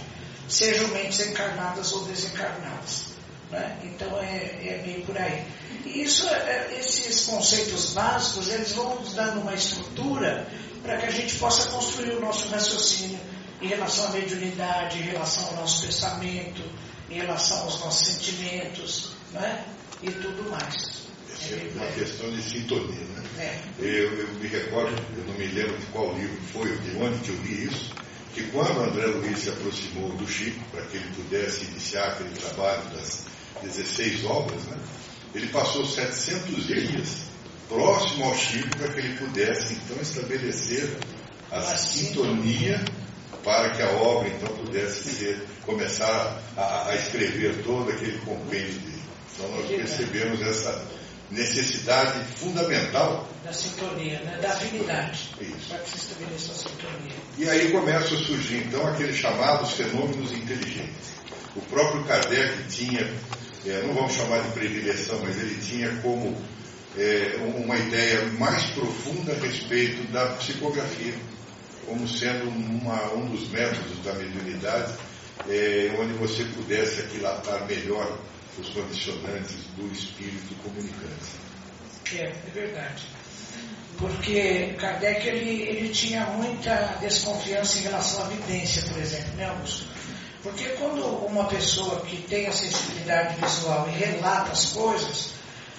Speaker 5: sejam mentes encarnadas ou desencarnadas. Né? Então é, é, meio por aí. E isso, é, esses conceitos básicos, eles vão nos dando uma estrutura para que a gente possa construir o nosso raciocínio em relação à mediunidade, em relação ao nosso pensamento, em relação aos nossos sentimentos, né? e tudo mais.
Speaker 6: É uma questão de sintonia. Né? É. Eu, eu, me recordo, eu não me lembro de qual livro foi, de onde que eu li isso, que quando André Luiz se aproximou do Chico, para que ele pudesse iniciar aquele trabalho das 16 obras, né? ele passou 700 dias próximo ao Chico para que ele pudesse então estabelecer a sintonia para que a obra então pudesse ser, começar a, a escrever todo aquele compêndio dele. Então nós percebemos essa necessidade fundamental
Speaker 5: da sintonia, né? da afinidade, Isso. para que se estabeleça a sintonia.
Speaker 6: E aí começam a surgir então aqueles chamados fenômenos inteligentes. O próprio Kardec tinha, é, não vamos chamar de predileção, mas ele tinha como é, uma ideia mais profunda a respeito da psicografia, como sendo uma, um dos métodos da mediunidade, é, onde você pudesse aquilatar melhor os condicionantes do espírito comunicante.
Speaker 5: É, é verdade. Porque Kardec ele, ele tinha muita desconfiança em relação à vidência, por exemplo, né, Augusto? Porque quando uma pessoa que tem a sensibilidade visual e relata as coisas,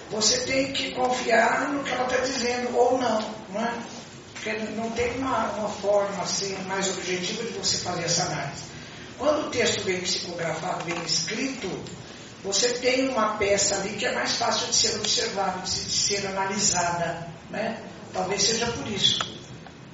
Speaker 5: você tem que confiar no que ela está dizendo ou não, não é? Porque não tem uma, uma forma assim mais objetiva de você fazer essa análise. Quando o texto vem psicografado, bem escrito, você tem uma peça ali que é mais fácil de ser observada, de ser analisada. Né? Talvez seja por isso.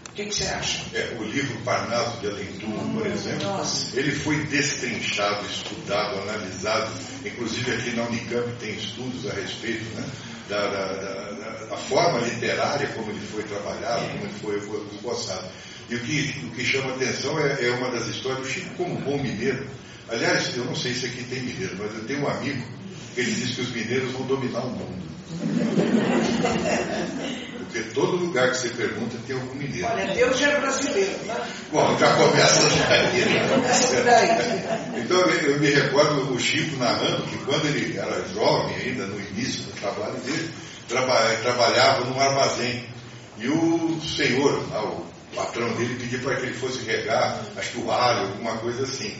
Speaker 5: O que, que você acha?
Speaker 6: É, o livro Parnaso de Além hum, por exemplo, nossa. ele foi destrinchado, estudado, analisado. Inclusive aqui na Unicamp tem estudos a respeito né, da, da, da, da, forma literária como ele foi trabalhado, como ele foi, esboçado. E o que, o que chama atenção é, é uma das histórias, o Chico como bom mineiro, Aliás, eu não sei se aqui tem mineiro, mas eu tenho um amigo que ele diz que os mineiros vão dominar o mundo. Porque todo lugar que você pergunta tem algum mineiro.
Speaker 5: Olha, Deus já é brasileiro, né?
Speaker 6: Bom, já começa daí. Né? [laughs] Então eu me recordo o Chico narrando que quando ele era jovem ainda, no início do trabalho dele, trabalhava num armazém. E o senhor, o patrão dele, pediu para que ele fosse regar, acho que o alho, alguma coisa assim.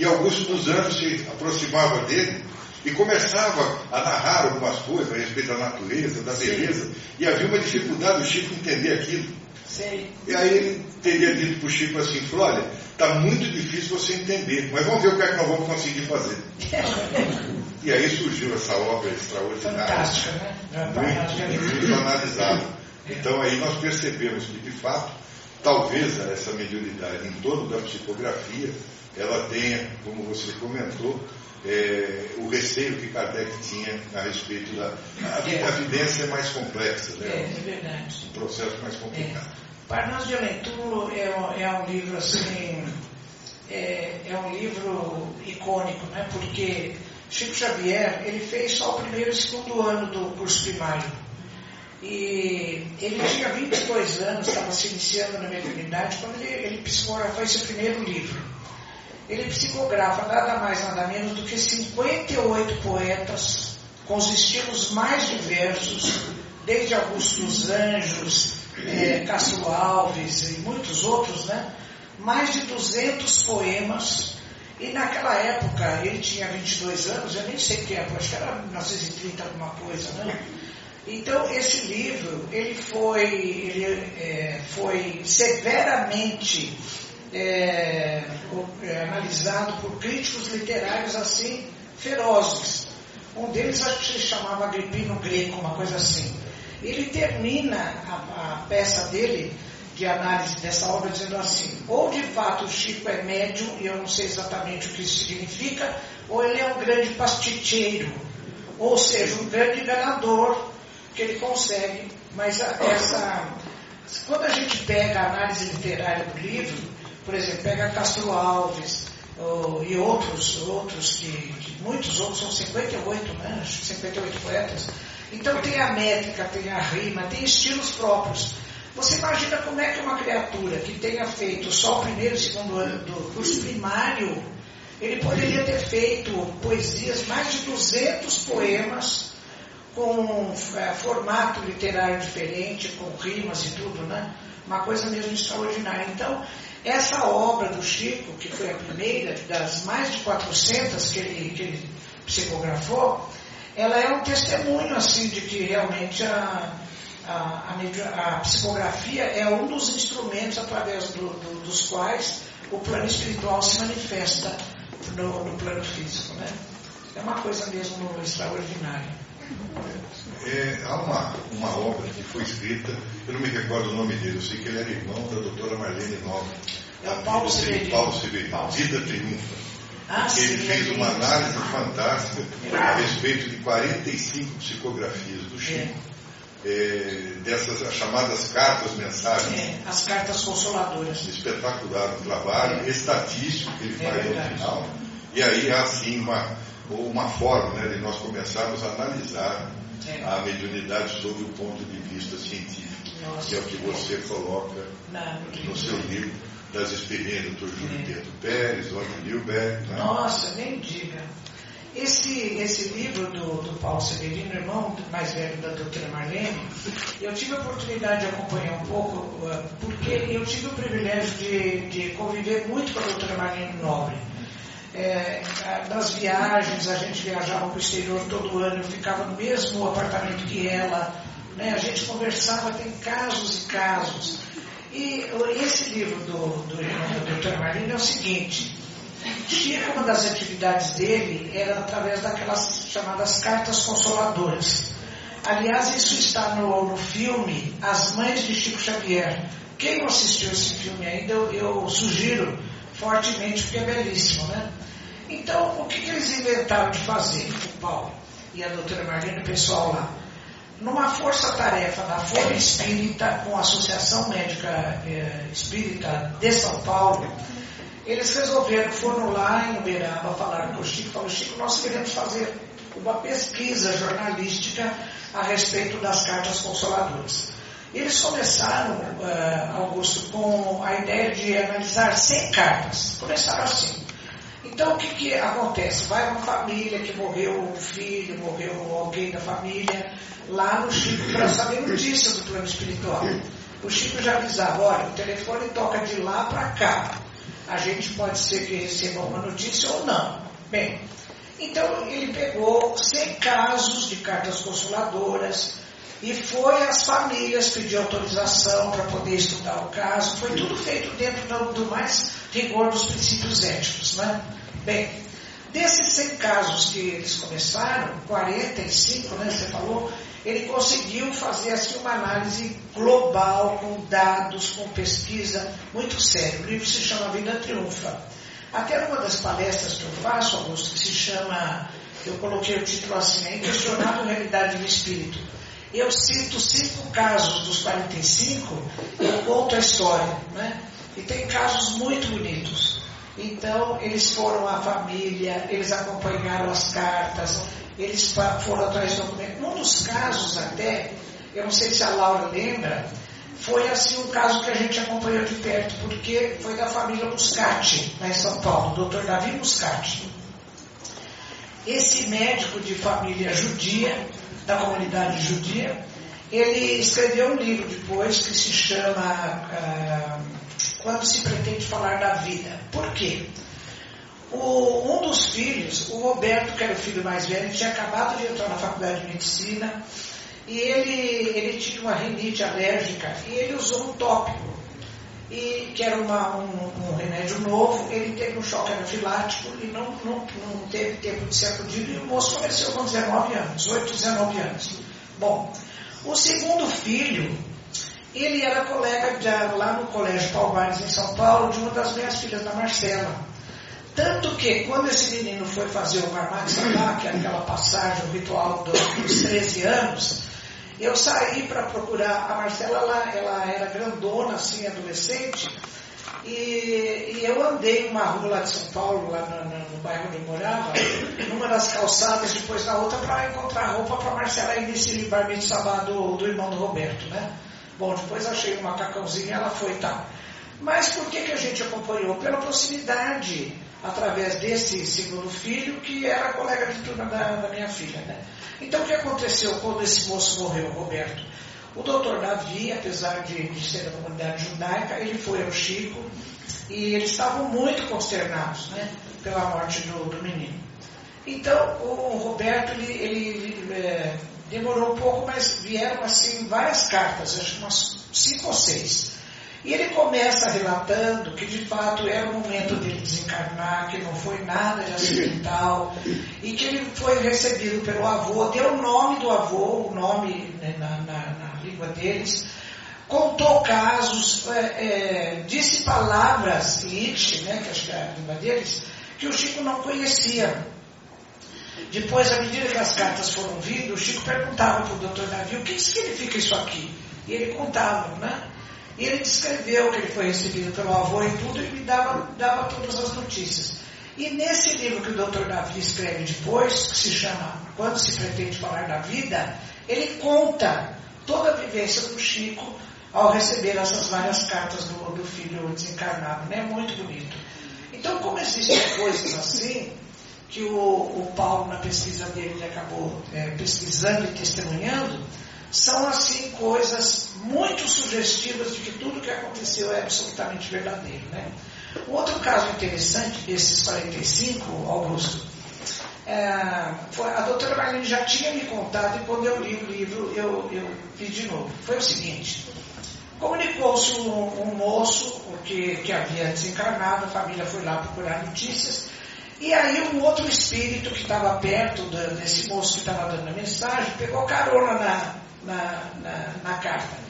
Speaker 6: E Augusto dos Anjos se aproximava dele e começava a narrar algumas coisas a respeito da natureza, da beleza, Sim. e havia uma dificuldade do Chico entender aquilo.
Speaker 5: Sim.
Speaker 6: E aí ele teria dito para o Chico assim, falou, olha, está muito difícil você entender, mas vamos ver o que é que nós vamos conseguir fazer. [laughs] e aí surgiu essa obra extraordinária.
Speaker 5: Fantástica,
Speaker 6: né? Muito, muito analisada. Então aí nós percebemos que, de fato, talvez essa mediunidade em torno da psicografia ela tenha, como você comentou, é, o receio que Kardec tinha a respeito da. A, é. a evidência é mais complexa, né?
Speaker 5: É, é verdade.
Speaker 6: Um processo mais complicado. É.
Speaker 5: Parnas de Aventura é, é um livro assim. É, é, um livro icônico, né? Porque Chico Xavier ele fez só o primeiro e segundo ano do curso primário. E ele tinha 22 anos, estava se iniciando na mediunidade, quando ele, ele psicografou esse primeiro livro ele psicografa nada mais nada menos do que 58 poetas com os estilos mais diversos, desde Augusto dos Anjos, é, Alves e muitos outros, né? Mais de 200 poemas. E naquela época, ele tinha 22 anos, eu nem sei que época, acho que era 1930 alguma coisa, né? Então, esse livro, ele foi, ele, é, foi severamente é, é, analisado por críticos literários assim ferozes. Um deles acho que se chamava Agripino Greco, uma coisa assim. Ele termina a, a peça dele de análise dessa obra dizendo assim: ou de fato o Chico é médium, e eu não sei exatamente o que isso significa, ou ele é um grande pasticheiro, ou seja, um grande enganador que ele consegue. Mas essa, quando a gente pega a análise literária do livro, por exemplo, pega Castro Alves, e outros, outros que, que, muitos outros, são 58, né? 58 poetas. Então tem a métrica, tem a rima, tem estilos próprios. Você imagina como é que uma criatura que tenha feito só o primeiro e segundo ano do curso primário, ele poderia ter feito poesias, mais de 200 poemas, com é, formato literário diferente, com rimas e tudo, né? Uma coisa mesmo extraordinária. Então, essa obra do Chico, que foi a primeira das mais de 400 que ele, que ele psicografou, ela é um testemunho assim de que realmente a, a, a, a psicografia é um dos instrumentos através do, do, dos quais o plano espiritual se manifesta no, no plano físico. Né? É uma coisa mesmo extraordinária.
Speaker 6: É, há uma, uma obra que foi escrita, eu não me recordo o nome dele, eu sei que ele era irmão da doutora Marlene Nova.
Speaker 5: É o Paulo Severino.
Speaker 6: Paulo Severino, Vida Triunfa. Ah, ele sim, fez uma análise fantástica a respeito de 45 psicografias do Chico. É. É, dessas chamadas cartas mensagens. É,
Speaker 5: as cartas consoladoras.
Speaker 6: Espetacular o trabalho é. estatístico que ele é faz no final. E aí há sim uma, uma forma né, de nós começarmos a analisar é. a mediunidade sob o ponto de vista científico, Nossa, que é o que você coloca no seu livro das experiências do Dr. Júlio é. Pedro Pérez, Otto Nilberg.
Speaker 5: Né? Nossa, nem diga. Esse, esse livro do, do Paulo Severino, irmão mais velho da doutora Marlene, eu tive a oportunidade de acompanhar um pouco, uh, porque eu tive o privilégio de, de conviver muito com a doutora Marlene Nobre. É, nas viagens, a gente viajava para o exterior todo ano, eu ficava no mesmo apartamento que ela, né? a gente conversava, tem casos e casos. E esse livro do, do, do Dr. Marlino é o seguinte, Chico, uma das atividades dele era através daquelas chamadas cartas consoladoras. Aliás, isso está no, no filme As Mães de Chico Xavier. Quem não assistiu esse filme ainda, eu, eu sugiro fortemente, porque é belíssimo, né? Então, o que, que eles inventaram de fazer, o Paulo e a doutora Marlene o pessoal lá? Numa força-tarefa da Folha Espírita, com a Associação Médica eh, Espírita de São Paulo, eles resolveram, foram lá em Uberaba, falaram com o Chico, falaram, Chico, nós queremos fazer uma pesquisa jornalística a respeito das cartas consoladoras. Eles começaram, uh, Augusto, com a ideia de analisar 100 cartas. Começaram assim. Então, o que, que acontece? Vai uma família que morreu um filho, morreu alguém da família, lá no Chico para saber notícias do plano espiritual. O Chico já avisava, olha, o telefone toca de lá para cá. A gente pode ser que receba uma notícia ou não. Bem, então ele pegou 100 casos de cartas consoladoras, e foi às famílias pedir autorização para poder estudar o caso. Foi tudo feito dentro do, do mais rigor dos princípios éticos. Né? Bem, desses 100 casos que eles começaram, 45, né, você falou, ele conseguiu fazer assim uma análise global, com dados, com pesquisa, muito sério. O livro se chama Vida Triunfa. Até numa das palestras que eu faço, Augusto, que se chama, eu coloquei o título assim, é Inquestionável Realidade do Espírito eu cito cinco casos dos 45, eu conto a história, né? E tem casos muito bonitos. Então, eles foram à família, eles acompanharam as cartas, eles foram atrás de documentos. Um dos casos até, eu não sei se a Laura lembra, foi assim um caso que a gente acompanhou de perto, porque foi da família Muscati, lá em São Paulo, o doutor Davi Muscati. Esse médico de família judia, da comunidade judia. Ele escreveu um livro depois que se chama uh, Quando se pretende falar da vida. Por quê? O, um dos filhos, o Roberto, que era o filho mais velho, tinha acabado de entrar na faculdade de medicina e ele, ele tinha uma rinite alérgica e ele usou um tópico e que era uma, um, um, remédio novo, ele teve um choque anafilático e não, não, não teve tempo de ser acudido e o moço faleceu com 19 anos, 8, 19 anos. Bom, o segundo filho, ele era colega de, lá no Colégio Palmares, em São Paulo, de uma das minhas filhas, da Marcela. Tanto que, quando esse menino foi fazer o Marmax que é aquela passagem, ritual dos 13 anos, eu saí para procurar a Marcela, ela, ela era grandona, assim, adolescente, E, e, eu andei numa rua lá de São Paulo, lá no, no, no bairro onde eu morava, numa das calçadas, depois na outra, para encontrar roupa para Marcela ir nesse bar mitzvah do, do irmão do Roberto, né? Bom, depois achei um macacãozinho ela foi e tá. tal. Mas por que, que a gente acompanhou? Pela proximidade, através desse segundo filho, que era colega de turma da, da minha filha, né? Então o que aconteceu quando esse moço morreu, Roberto? O doutor Davi, apesar de, de ser da comunidade judaica, ele foi ao Chico e eles estavam muito consternados né, pela morte do, do menino. Então, o Roberto, ele, ele é, demorou um pouco, mas vieram assim várias cartas, acho que umas cinco ou seis. E ele começa relatando que de fato era o momento dele desencarnar, que não foi nada de acidental, e que ele foi recebido pelo avô, deu o nome do avô, o nome né, na, na, na língua deles, contou casos, é, é, disse palavras em né, que acho que é a língua deles, que o Chico não conhecia. Depois, à medida que as cartas foram vindo, o Chico perguntava para o doutor Davi o que significa isso aqui. E ele contava, né? E ele descreveu que ele foi recebido pelo avô e tudo, e me dava, dava todas as notícias. E nesse livro que o doutor Davi escreve depois, que se chama Quando se pretende falar da vida, ele conta toda a vivência do Chico ao receber essas várias cartas do, do filho desencarnado. Né? Muito bonito. Então, como existem coisas assim, que o, o Paulo, na pesquisa dele, acabou é, pesquisando e testemunhando, são assim coisas muito sugestivas de que tudo que aconteceu é absolutamente verdadeiro. Né? Um outro caso interessante desses 45, Augusto, é, foi, a doutora Marlene já tinha me contado e quando eu li o livro eu, eu vi de novo. Foi o seguinte, comunicou-se um, um, moço que, que havia desencarnado, a família foi lá procurar notícias, e aí um outro espírito que estava perto desse moço que estava dando a mensagem, pegou carona na, na, na, na carta.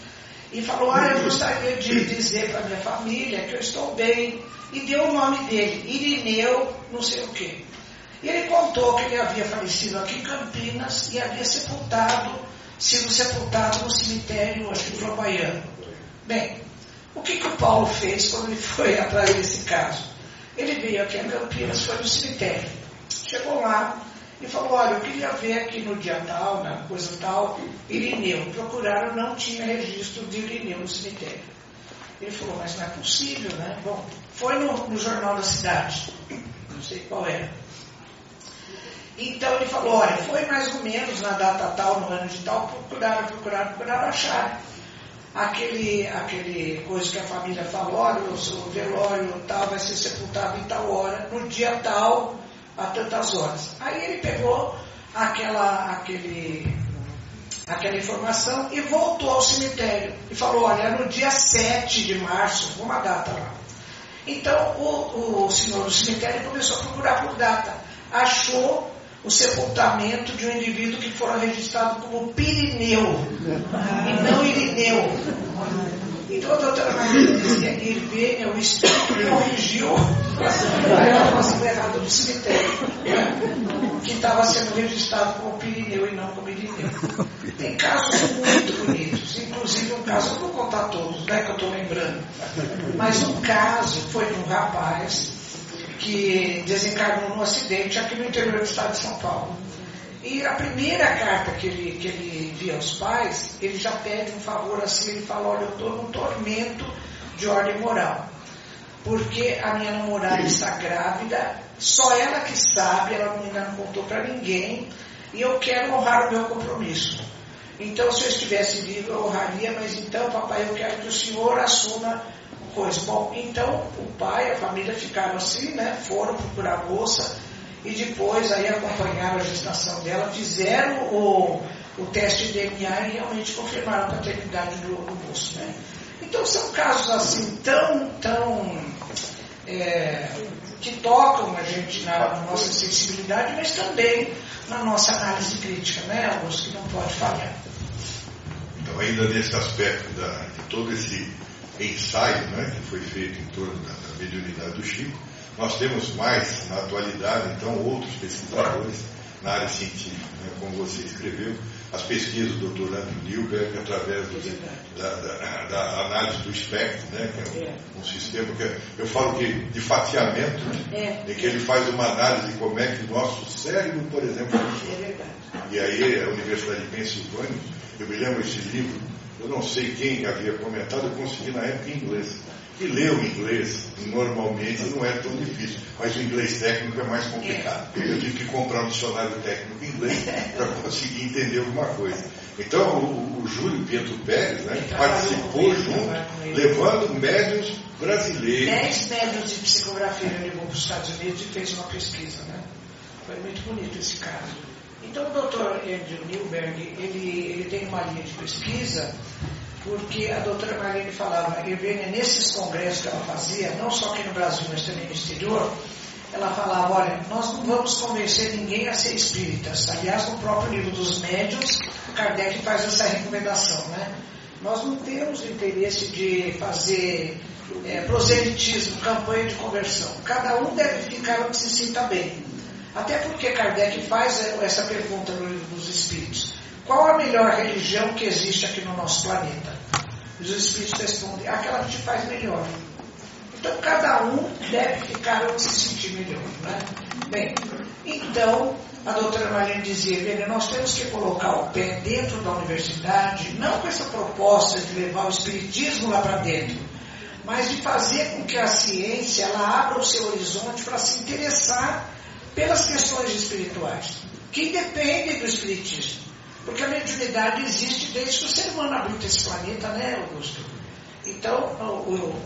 Speaker 5: E falou, ah, eu gostaria de dizer para minha família que eu estou bem. E deu o nome dele, Irineu, não sei o quê. E ele contou que ele havia falecido aqui em Campinas e havia sepultado, sido sepultado no cemitério, acho que do Baiano. Bem, o que, que o Paulo fez quando ele foi [laughs] atrás desse caso? Ele veio aqui a Campinas, foi no cemitério. Chegou lá e falou, olha, eu queria ver aqui no dia tal, na coisa tal, Irineu. Procuraram, não tinha registro de Irineu no cemitério. Ele falou, mas não é possível, né? Bom, foi no, no jornal da cidade, não sei qual era. Então ele falou, olha, foi mais ou menos na data tal, no ano de tal, procuraram, procuraram, procuraram achar. Aquele, aquele coisa que a família falou, olha, o seu velório tal vai ser sepultado em tal hora, no dia tal, a tantas horas. Aí ele pegou aquela, aquele, aquela informação e voltou ao cemitério e falou, olha, no dia 7 de março, uma data lá. Então o, o senhor do cemitério começou a procurar por data. Achou o sepultamento de um indivíduo que fora registrado como Pirineu e não Irineu. Então a doutora Maria dizia, Irvênia, o espírito corrigiu a informação errada do cemitério, que estava sendo registrado como Pirineu e não como Irineu. Tem casos muito bonitos, inclusive um caso, eu não vou contar todos, não é que eu estou lembrando, mas um caso foi de um rapaz que desencarnou num acidente aqui no interior do estado de São Paulo. E a primeira carta que ele, que ele envia aos pais, ele já pede um favor assim, ele fala, olha, eu estou num tormento de ordem moral. Porque a minha namorada está grávida, só ela que sabe, ela ainda não contou para ninguém, e eu quero honrar o meu compromisso. Então, se eu estivesse vivo, eu honraria, mas então, papai, eu quero que o senhor assuma Bom, então o pai, a família ficaram assim, né? Foram procurar a moça e depois aí acompanharam a gestação dela, fizeram o, o teste de DNA e realmente confirmaram a paternidade do, do moço, né? Então são casos assim tão, tão é, que tocam a gente na, na, nossa sensibilidade, mas também na nossa análise crítica, né, Augusto, que não pode falhar.
Speaker 6: Então, ainda nesse aspecto da, de todo esse ensaio né, que foi feito em torno da, da mediunidade do Chico. Nós temos mais, na atualidade, então, outros pesquisadores na área científica, né, como você escreveu, as pesquisas do Dr. Andrew Newberg através do, da, da, da, análise do espectro, né, que é um, é. um sistema que é, eu falo que de fatiamento, né, é. em que ele faz uma análise de como é que o nosso cérebro, por exemplo, funciona. É e aí a Universidade de Pensilvânia, eu me lembro esse livro, eu não sei quem havia comentado, eu consegui na época em inglês. E ler o inglês normalmente não é tão difícil, mas o inglês técnico é mais complicado. Eu tive que comprar um dicionário técnico em inglês [laughs] para conseguir entender alguma coisa. Então o, o Júlio Pinto Pérez né, participou junto, levando médios brasileiros.
Speaker 5: Dez médios de psicografia ele levou para os Estados Unidos e fez uma pesquisa. Né? Foi muito bonito esse caso. Então o Dr. Andrew Newberg ele, ele tem uma linha de pesquisa porque a doutora Marlene falava, Irvênia, nesses congressos que ela fazia, não só aqui no Brasil, mas também no exterior, ela falava, olha, nós não vamos convencer ninguém a ser espíritas. Aliás, no próprio livro dos médios, Kardec faz essa recomendação, né? Nós não temos interesse de fazer é, proselitismo, campanha de conversão. Cada um deve ficar onde se sinta bem. Até porque Kardec faz essa pergunta no livro dos Espíritos. Qual a melhor religião que existe aqui no nosso planeta? Os Espíritos respondem, aquela que te faz melhor. Então cada um deve ficar onde se sentir melhor. Né? Bem, então a doutora Marlene dizia, nós temos que colocar o pé dentro da universidade, não com essa proposta de levar o espiritismo lá para dentro, mas de fazer com que a ciência ela abra o seu horizonte para se interessar pelas questões espirituais, que dependem do espiritismo. Porque a mediunidade existe desde que o ser humano habita esse planeta, né, Augusto? Então,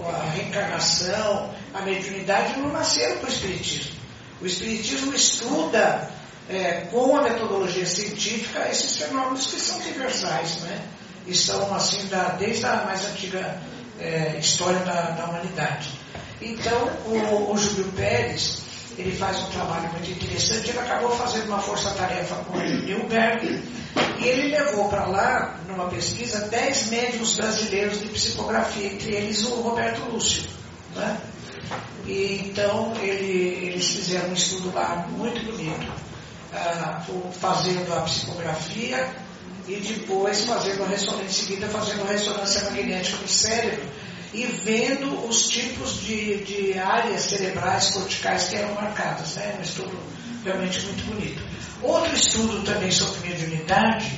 Speaker 5: a reencarnação, a mediunidade não nasceram com o Espiritismo. O Espiritismo estuda é, com a metodologia científica esses fenômenos que são universais, né? Estão assim da, desde a mais antiga é, história da, da, humanidade. Então, o, o Júlio Pérez, ele faz um trabalho muito interessante, ele acabou fazendo uma força-tarefa com o Newberg, e ele levou para lá, numa pesquisa, 10 médicos brasileiros de psicografia, entre eles o Roberto Lúcio. Né? E, então ele, eles fizeram um estudo lá muito bonito, uh, fazendo a psicografia e depois fazendo a ressonância, em seguida fazendo a ressonância magnética do cérebro e vendo os tipos de, de áreas cerebrais corticais que eram marcadas. Né? Um estudo realmente muito bonito. Outro estudo também sobre mediunidade,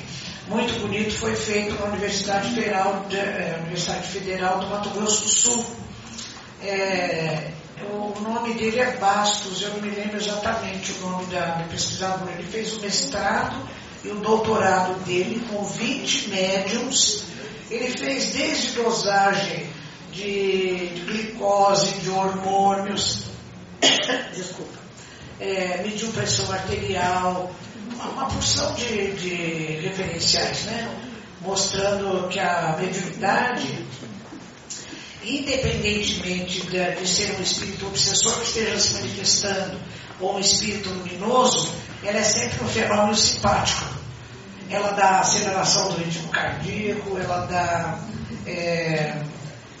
Speaker 5: muito bonito, foi feito na Universidade Federal, de, é, Universidade Federal do Mato Grosso do Sul. É, o nome dele é Bastos, eu não me lembro exatamente o nome da, do pesquisador. Ele fez o mestrado e o doutorado dele com 20 médiums. Ele fez desde dosagem de, de glicose, de hormônios, [coughs] desculpa, é, mediu pressão arterial, uma porção de, de referenciais, né? mostrando que a mediunidade, independentemente de, de, ser um espírito obsessor que esteja se manifestando ou um espírito luminoso, ela é sempre um fenômeno simpático. Ela dá aceleração do ritmo cardíaco, ela dá é,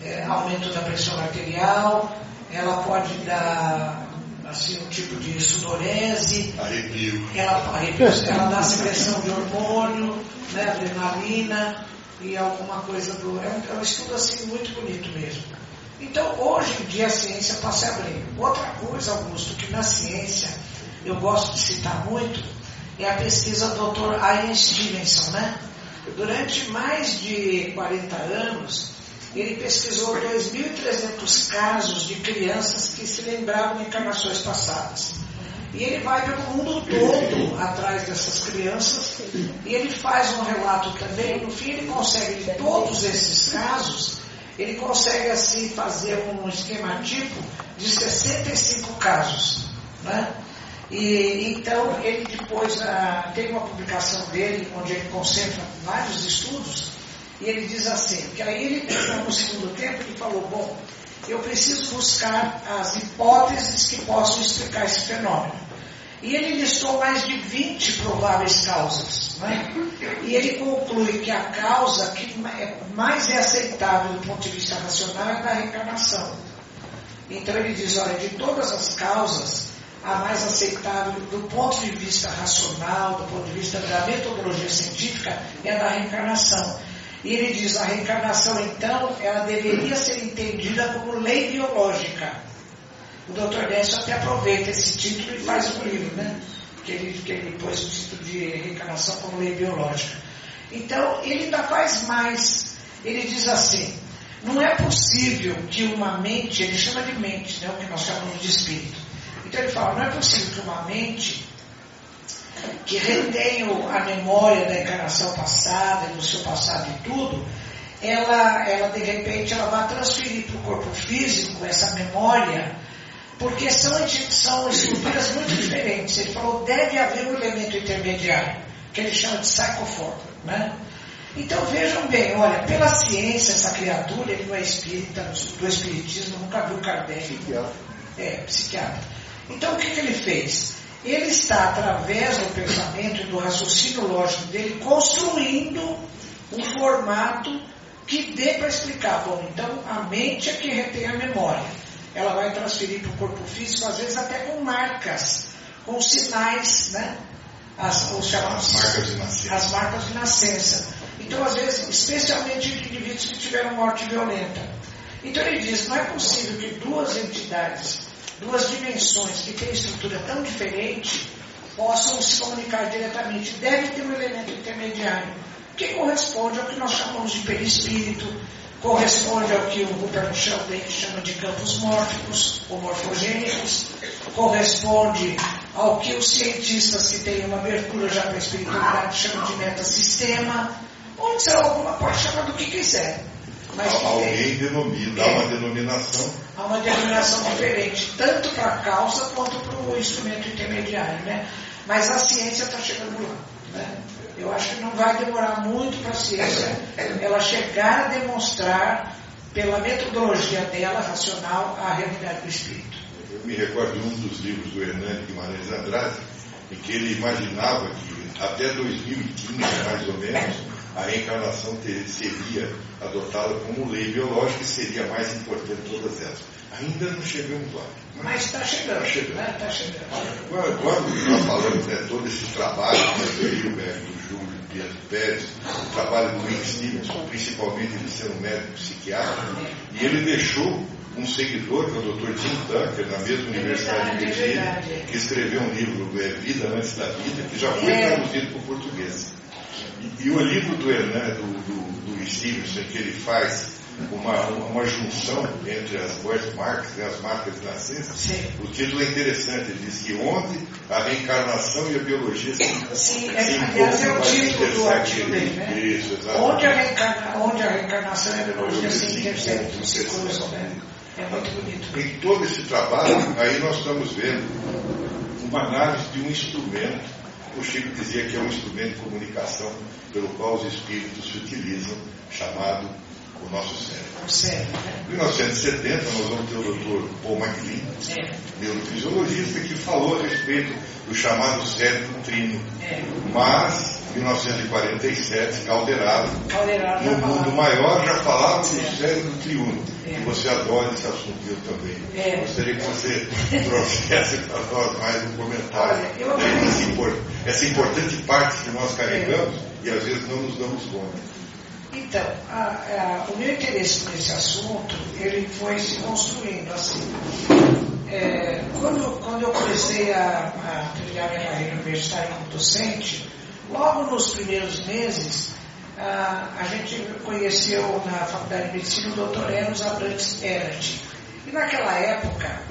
Speaker 5: é, aumento da pressão arterial, ela pode dar assim, um tipo de sudorese.
Speaker 6: Arrepio.
Speaker 5: Ela, arrepio, ela dá secreção de hormônio, né, adrenalina e alguma coisa do. É um, é um estudo assim muito bonito mesmo. Então, hoje em dia a ciência está se abrindo. Outra coisa, Augusto, que na ciência eu gosto de citar muito, é a pesquisa do Dr. Ian Stevenson, né? Durante mais de 40 anos, ele pesquisou 2.300 casos de crianças que se lembravam de encarnações passadas. E ele vai pelo mundo todo atrás dessas crianças e ele faz um relato também. No fim, ele consegue, de todos esses casos, ele consegue assim fazer um esquema tipo de 65 casos. Né? E então ele depois ah, tem uma publicação dele onde ele concentra vários estudos e ele diz assim, que aí ele, no segundo tempo, ele falou, bom, eu preciso buscar as hipóteses que possam explicar esse fenômeno. E ele listou mais de 20 prováveis causas. Né? E ele conclui que a causa que é mais é aceitável do ponto de vista racional é da reencarnação. Então ele diz, olha, de todas as causas, a mais aceitável do ponto de vista racional, do ponto de vista da metodologia científica, é a da reencarnação. E ele diz, a reencarnação, então, ela deveria ser entendida como lei biológica. O Dr. Décio até aproveita esse título e faz um livro, né? Que ele, que ele pôs o título de reencarnação como lei biológica. Então, ele ainda faz mais. Ele diz assim, não é possível que uma mente, ele chama de mente, né, o que nós chamamos de espírito. Então ele fala, não é possível que uma mente que retenha a memória da encarnação passada, do seu passado e tudo, ela, ela de repente ela vai transferir para o corpo físico essa memória, porque são, são estruturas muito diferentes. Ele falou, deve haver um elemento intermediário, que ele chama de psychoform, né? Então vejam bem, olha, pela ciência, essa criatura, ele não é espírita, do espiritismo, nunca viu Kardec. Psiquiatra. É, psiquiatra. Então o que, que ele fez? Ele está, através do pensamento e do raciocínio lógico dele, construindo um formato que dê para explicar. Bom, então a mente é que retém a memória. Ela vai transferir para o corpo físico, às vezes até com marcas, com sinais, né? As, os chamados,
Speaker 6: as marcas de nascença.
Speaker 5: As marcas de nascença. Então, às vezes, especialmente de indivíduos que tiveram morte violenta. Então ele diz, não é possível que duas entidades duas dimensões que têm estrutura tão diferente possam se comunicar diretamente. Deve ter um elemento intermediário, que corresponde ao que nós chamamos de perispírito, corresponde ao que o Rupert Sheldrake chama de campos mórficos ou morfogênicos, corresponde ao que os cientistas que têm uma abertura já para a espiritualidade chamam de metasistema, ou será alguma, pode chamar do que quiser.
Speaker 6: Mas Alguém denomina, dá uma denominação.
Speaker 5: Há uma denominação diferente, tanto para a causa quanto para o instrumento intermediário. Né? Mas a ciência está chegando lá. Né? Eu acho que não vai demorar muito para a ciência ela chegar a demonstrar, pela metodologia dela, racional, a realidade do espírito.
Speaker 6: Eu me recordo de um dos livros do Hernani Guimarães Andrade, em que ele imaginava que até 2015, mais ou menos, a reencarnação ter, seria adotada como lei biológica e seria a mais importante de todas elas. Ainda não chegamos lá.
Speaker 5: Mas está chegando. Está chegando. Né? Tá chegando.
Speaker 6: Quando, quando nós falamos né, todo esse trabalho do Hilberg, do Júlio, do Pedro Pérez, o trabalho do Rick Stevenson, principalmente ele sendo médico psiquiatra, e ele deixou um seguidor, que é o Dr. Tim Tucker, na mesma é Universidade de Virgínia, é que escreveu um livro, é, Vida Antes da Vida, que já foi é. traduzido para o português. E, e, o livro do Hernan, do, do, do Stevenson, que ele faz uma, uma junção entre as birthmarks, né, as marcas de nascença, o título é interessante, ele diz que onde a reencarnação e a biologia se,
Speaker 5: Sim, se é, aliás, é o título do artigo dele, né? Isso, exatamente. Onde a, reencarna, onde a reencarnação e a biologia se interceptam, se cruzam, né? É muito bonito.
Speaker 6: Em todo esse trabalho, aí nós estamos vendo uma análise de um instrumento o Chico dizia que é um instrumento de comunicação pelo qual os espíritos se utilizam, chamado o nosso cérebro. Em 1970, nós vamos ter o Dr. Paul MacLean, é. neurofisiologista, que falou a respeito do chamado cérebro trino. É. Mas, 1947, Calderado, Calderado no mundo maior, já falava do é. cérebro triuno. É. E você adora esse assunto, eu também. É. Gostaria que você trouxesse [laughs] para nós mais um comentário. Olha, eu... essa, essa importante parte que nós carregamos é. e às vezes não nos damos conta.
Speaker 5: Então, a, a, o meu interesse nesse assunto, ele foi se construindo assim. É, quando, quando eu comecei a, a trilhar minha carreira universitária como docente, logo nos primeiros meses, a, a gente conheceu na Faculdade de Medicina o Dr. Enos Abrantes Erert. E naquela época,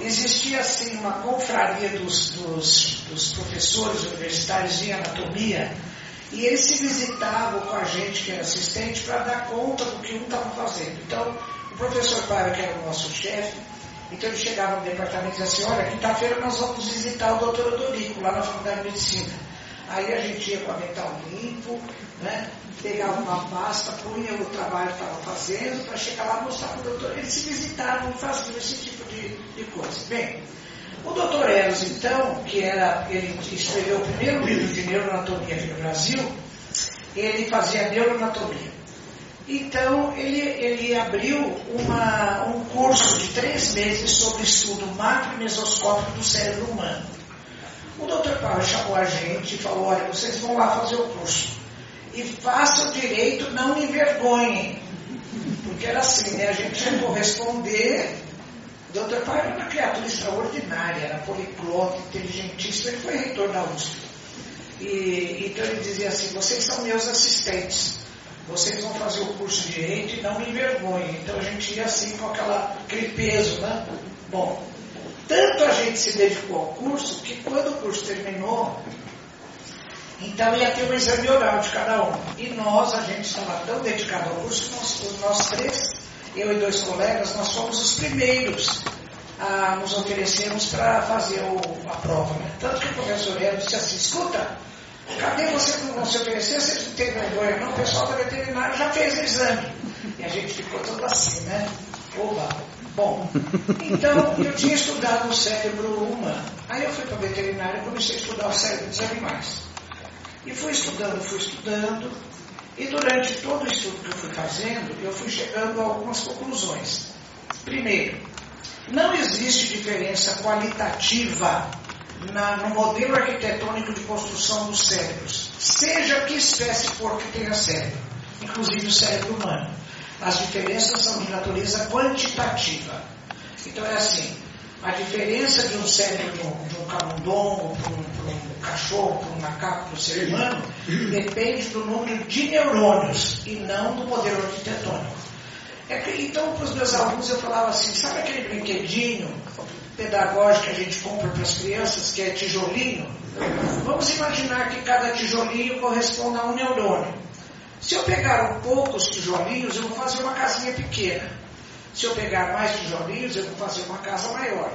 Speaker 5: existia assim uma confraria dos, dos, dos professores universitários de anatomia e eles se visitavam com a gente, que era assistente, para dar conta do que um estava fazendo. Então, o professor Paiva, que era o nosso chefe, então ele chegava no departamento e dizia assim, olha, quinta-feira nós vamos visitar o doutor Odorico, lá na Faculdade de Medicina. Aí a gente ia com a mental limpo, né? pegava uma pasta, punha o trabalho que estava fazendo, para chegar lá e mostrar para o doutor. Eles se visitavam, faziam esse tipo de, de coisa. Bem, o doutor Eros, então, que era, ele escreveu o primeiro livro de neuroanatomia aqui no Brasil, ele fazia neuroanatomia. Então, ele, ele abriu uma, um curso de três meses sobre estudo macro e mesoscópico do cérebro humano. O Dr. Paulo chamou a gente e falou, olha, vocês vão lá fazer o curso. E façam direito, não me envergonhem. Porque era assim, né? A gente ia corresponder. O Dr. Paulo era uma criatura extraordinária, era poliglota, inteligentíssimo, ele foi reitor da USP. E, então ele dizia assim, vocês são meus assistentes vocês vão fazer o curso de Direito e não me envergonhem. Então a gente ia assim com aquela, aquele peso, né? Bom, tanto a gente se dedicou ao curso que quando o curso terminou, então ia ter um exame oral de cada um. E nós, a gente estava tão dedicado ao curso que nós, nós três, eu e dois colegas, nós fomos os primeiros a nos oferecermos para fazer o, a prova. Né? Tanto que o professor Hélio disse assim, escuta, Cadê você que não se oferecer? Vocês não têm vergonha, não? O pessoal da veterinária já fez o exame. E a gente ficou todo assim, né? Oba! Bom, então eu tinha estudado o cérebro humano. Aí eu fui para a veterinária e comecei a estudar o cérebro dos animais. E fui estudando, fui estudando. E durante todo o estudo que eu fui fazendo, eu fui chegando a algumas conclusões. Primeiro, não existe diferença qualitativa na, no modelo arquitetônico de construção dos cérebros, seja que espécie for que tenha cérebro, inclusive o cérebro humano. As diferenças são de natureza quantitativa. Então é assim, a diferença de um cérebro de um, camundongo para um, um, cachorro, para um macaco, para um ser humano, depende do número de neurônios e não do modelo arquitetônico. É que, então, para os meus alunos eu falava assim, sabe aquele brinquedinho pedagógico que a gente compra para as crianças, que é tijolinho? Vamos imaginar que cada tijolinho corresponde a um neurônio. Se eu pegar poucos tijolinhos, eu vou fazer uma casinha pequena. Se eu pegar mais tijolinhos, eu vou fazer uma casa maior.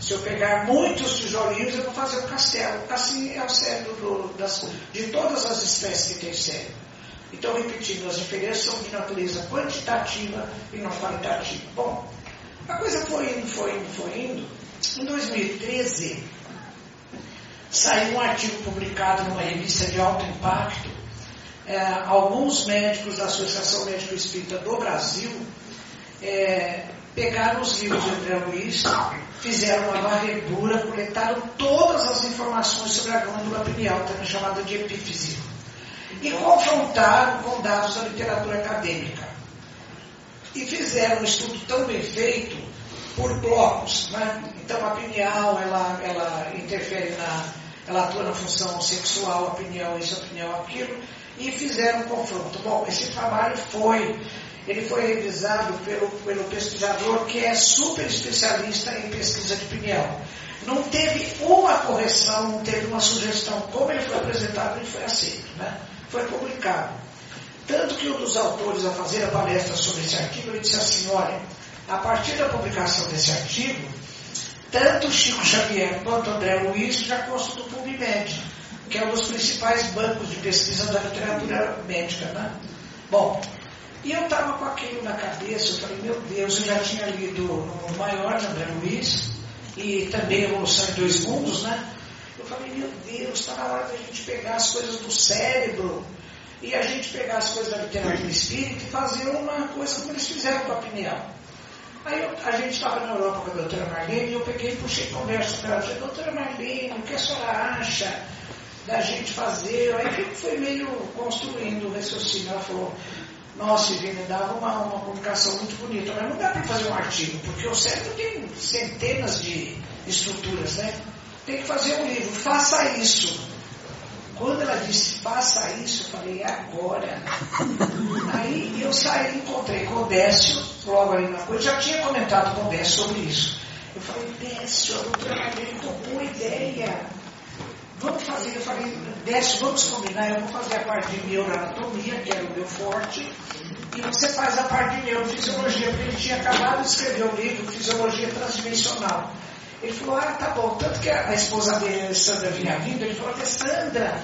Speaker 5: Se eu pegar muitos tijolinhos, eu vou fazer um castelo. Assim é o cérebro do, das, de todas as espécies que tem cérebro. Então, repetindo, as diferenças são de natureza quantitativa e não qualitativa. Bom, a coisa foi indo, foi indo, foi indo. Em 2013, saiu um artigo publicado numa revista de alto impacto. É, alguns médicos da Associação Médico Espírita do Brasil é, pegaram os livros de André Luiz, fizeram uma varredura, coletaram todas as informações sobre a glândula pineal, também chamada de epífise e confrontaram com dados da literatura acadêmica. E fizeram um estudo tão bem feito por blocos. Né? Então a pineal ela, ela interfere na. ela atua na função sexual, a pineal isso, a pineal aquilo, e fizeram um confronto. Bom, esse trabalho foi. Ele foi revisado pelo, pelo pesquisador que é super especialista em pesquisa de pineal. Não teve uma correção, não teve uma sugestão. Como ele foi apresentado, ele foi aceito. Né? foi publicado. Tanto que um dos autores a fazer a palestra sobre esse artigo, ele disse assim, olha, a partir da publicação desse artigo, tanto Chico Xavier quanto André Luiz já constam do PubMed, que é um dos principais bancos de pesquisa da literatura médica, né? Bom, e eu estava com aquilo na cabeça, eu falei, meu Deus, eu já tinha lido no maior de André Luiz, e também Evolução em Dois Mundos, né? falei, meu Deus, está na hora da gente pegar as coisas do cérebro e a gente pegar as coisas da literatura espírita e fazer uma coisa como eles fizeram com a pineal. Aí eu, a gente estava na Europa com a doutora Marlene e eu peguei e puxei conversa com ela. Doutora Marlene, o que a senhora acha da gente fazer? Aí que foi meio construindo o raciocínio. Ela falou, nossa, Ivine, dava uma, uma publicação muito bonita, mas não dá para fazer um artigo, porque o cérebro tem centenas de estruturas, né? tem que fazer um livro, faça isso. Quando ela disse, faça isso, eu falei, é agora. [laughs] Aí eu saí, encontrei com o Décio, logo ali na coisa, já tinha comentado com o Décio sobre isso. Eu falei, Décio, a doutora Marlene boa ideia. Vamos fazer, eu falei, Décio, vamos combinar, eu vou fazer a parte de neuroanatomia, que era o meu forte, e você faz a parte de neurofisiologia, porque ele tinha acabado de escrever o livro Fisiologia Transdimensional. Ele falou, ah, tá bom. Tanto que a, esposa dele, Alessandra, vinha vindo, ele falou, Alessandra,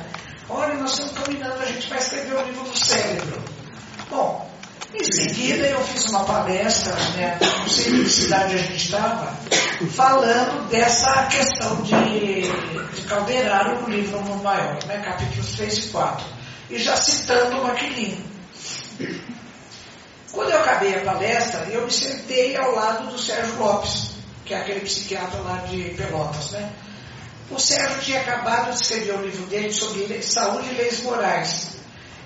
Speaker 5: olha, nós estamos caminhando, a gente vai escrever o livro do cérebro. Bom, em seguida eu fiz uma palestra, né, não sei em que cidade a gente estava, falando dessa questão de, de Calderaro no livro Mundo Maior, né, capítulos 3 e 4. E já citando o Maquilinho. Quando eu acabei a palestra, eu me sentei ao lado do Sérgio Lopes, que é aquele psiquiatra lá de Pelotas, né? O Sérgio tinha acabado de escrever o livro dele sobre saúde e leis morais.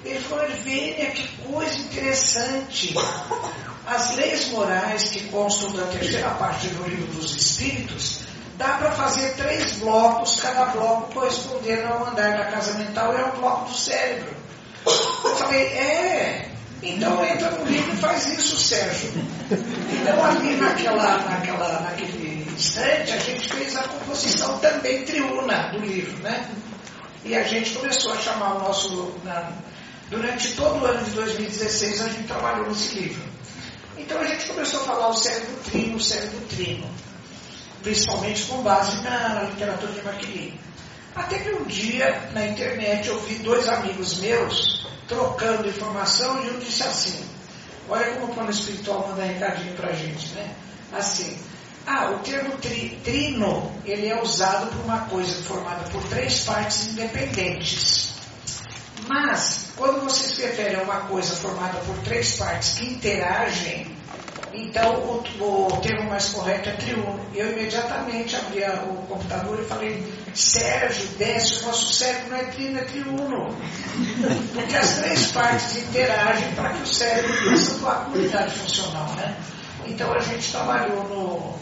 Speaker 5: Ele falou, Ervênia, que coisa interessante. As leis morais que constam da terceira parte do livro dos Espíritos, dá para fazer três blocos, cada bloco correspondendo ao andar da casa mental e ao bloco do cérebro. Eu falei, é, então entra no livro e faz isso, Sérgio. Então ali naquela, naquela, naquele instante a gente fez a composição também triuna do livro, né? E a gente começou a chamar o nosso. Na, durante todo o ano de 2016 a gente trabalhou nesse livro. Então a gente começou a falar o cérebro trino, o cérebro trino. Principalmente com base na literatura de Maquilinho. Até que um dia na internet eu vi dois amigos meus trocando informação e um disse assim, olha como o plano espiritual manda recadinho pra gente, né? Assim, ah, o termo tri, trino, ele é usado por uma coisa formada por três partes independentes. Mas, quando você se refere a uma coisa formada por três partes que interagem, então o, o termo mais correto é triuno. Eu imediatamente abri a, o computador e falei, Sérgio, desce, o nosso cérebro não é trino, é triuno. [laughs] Porque as três partes interagem para que o cérebro tenha essa tua unidade funcional. Né? Então a gente trabalhou no,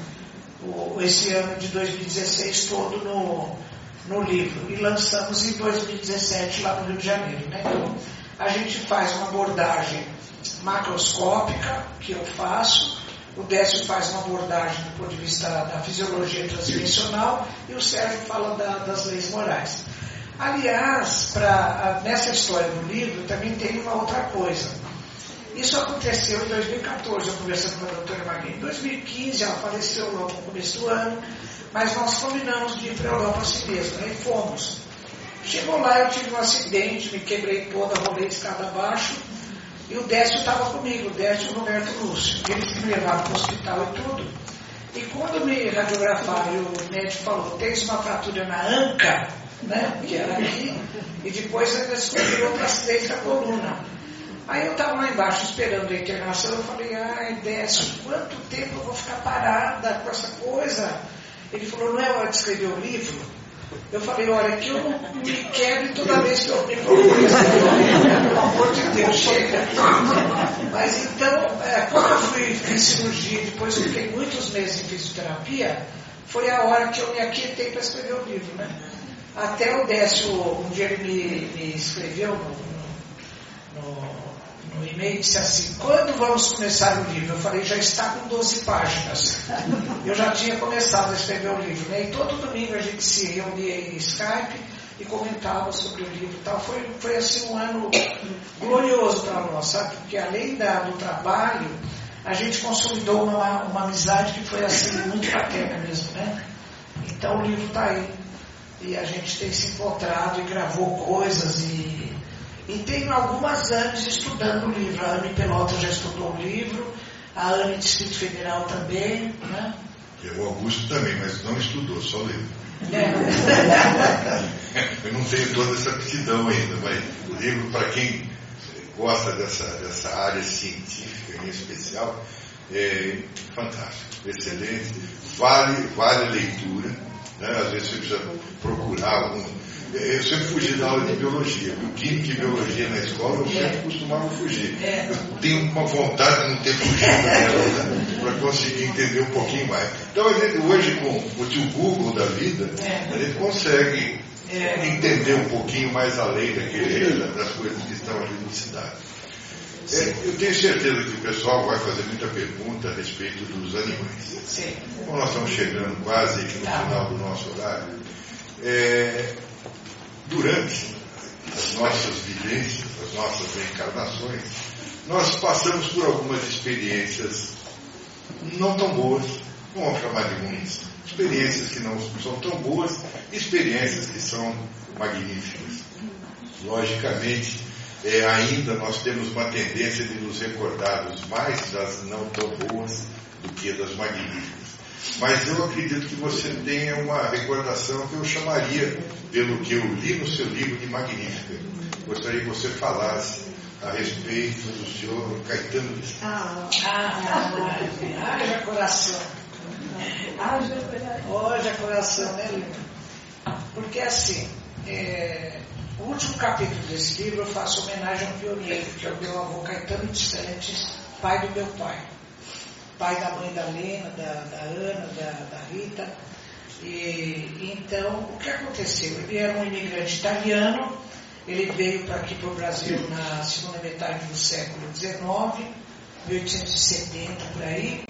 Speaker 5: o, esse ano de 2016 todo no, no livro e lançamos em 2017 lá no Rio de Janeiro. Né? Então, a gente faz uma abordagem macroscópica, que eu faço, o Décio faz uma abordagem do ponto de vista da fisiologia transdimensional e o Sérgio fala da, das leis morais. Aliás, pra, nessa história do livro também tem uma outra coisa. Isso aconteceu em 2014, eu conversando com a doutora Magrini. Em 2015, ela faleceu logo no começo do ano, mas nós combinamos de ir para a Europa assim mesmo, né? e fomos. Chegou lá, eu tive um acidente, me quebrei toda, rolei de escada abaixo, e o Décio estava comigo, o Décio Roberto Lúcio. Eles me levaram para o hospital e tudo. E quando me radiografaram, o médico falou, tens uma fratura na anca, né, que era aqui, e depois ainda descobriu outras três da coluna. Aí eu estava lá embaixo esperando a internação, eu falei, ai Décio, quanto tempo eu vou ficar parada com essa coisa? Ele falou, não é hora de escrever o livro? Eu falei, olha, que eu me quero toda vez que eu me pelo amor de Deus, chega. Mas então, é, quando eu fui, fiz cirurgia, depois fiquei muitos meses em fisioterapia, foi a hora que eu me aquietei para escrever o livro, né? Até o Décio, um dia ele me, me escreveu no no e-mail disse assim, quando vamos começar o livro? Eu falei, já está com 12 páginas. Eu já tinha começado a escrever o livro, né? E todo domingo a gente se reunia em Skype e comentava sobre o livro tal. Foi, foi assim um ano glorioso para nós, sabe? Porque além da, do trabalho, a gente consolidou uma, uma amizade que foi assim muito fraterna mesmo, né? Então o livro está aí. E a gente tem se encontrado e gravou coisas e e tenho algumas anos estudando o livro. A Anne Pelota já estudou o livro, a Anne Distrito Federal também, né?
Speaker 6: O Augusto também, mas não estudou, só leu.
Speaker 5: É. [laughs]
Speaker 6: Eu não tenho toda essa aptidão ainda, mas o livro, para quem gosta dessa, dessa área científica em especial, é fantástico, excelente, vale, vale a leitura. Né? Às vezes você precisa procurar algum eu sempre fugi da aula de biologia. O química e biologia na escola eu sempre costumava fugir. Eu tenho uma vontade de não ter fugido dela, né? para conseguir entender um pouquinho mais. Então, a gente, hoje, com o tio Google da vida, a gente consegue entender um pouquinho mais além daquele, das coisas que estão ali no cidade. É, eu tenho certeza que o pessoal vai fazer muita pergunta a respeito dos animais.
Speaker 5: Sim.
Speaker 6: Como nós estamos chegando quase no tá. final do nosso horário, é, durante as nossas vivências, as nossas reencarnações, nós passamos por algumas experiências não tão boas, não vamos chamar de ruins, experiências que não são tão boas, experiências que são magníficas. Logicamente, é, ainda nós temos uma tendência de nos recordarmos mais das não tão boas do que das magníficas. Mas eu acredito que você tenha uma recordação que eu chamaria, pelo que eu li no seu livro, de magnífica. Gostaria que você falasse a respeito do senhor Caetano de
Speaker 5: Ah, ah, ah, coração. Haja coração. Haja coração, né, Lima? Porque assim, é, o último capítulo desse livro eu faço homenagem ao pioneiro, que é o meu avô Caetano de Santos, pai do meu pai. Pai da mãe da Lena, da, da Ana, da, da Rita. E, então, o que aconteceu? Ele era um imigrante italiano, ele veio para aqui para o Brasil na segunda metade do século XIX, 1870 por aí,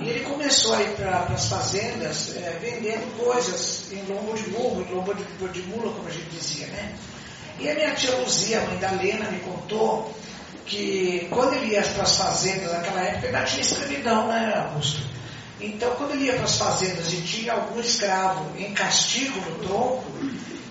Speaker 5: e ele começou a ir para as fazendas é, vendendo coisas em lombo de burro, em lombo de, de mula, como a gente dizia, né? E a minha tia Luzia, mãe da Lena, me contou que quando ele ia para as fazendas naquela época ainda tinha escravidão, né, Augusto? Então, quando ele ia para as fazendas e tinha algum escravo em castigo no tronco,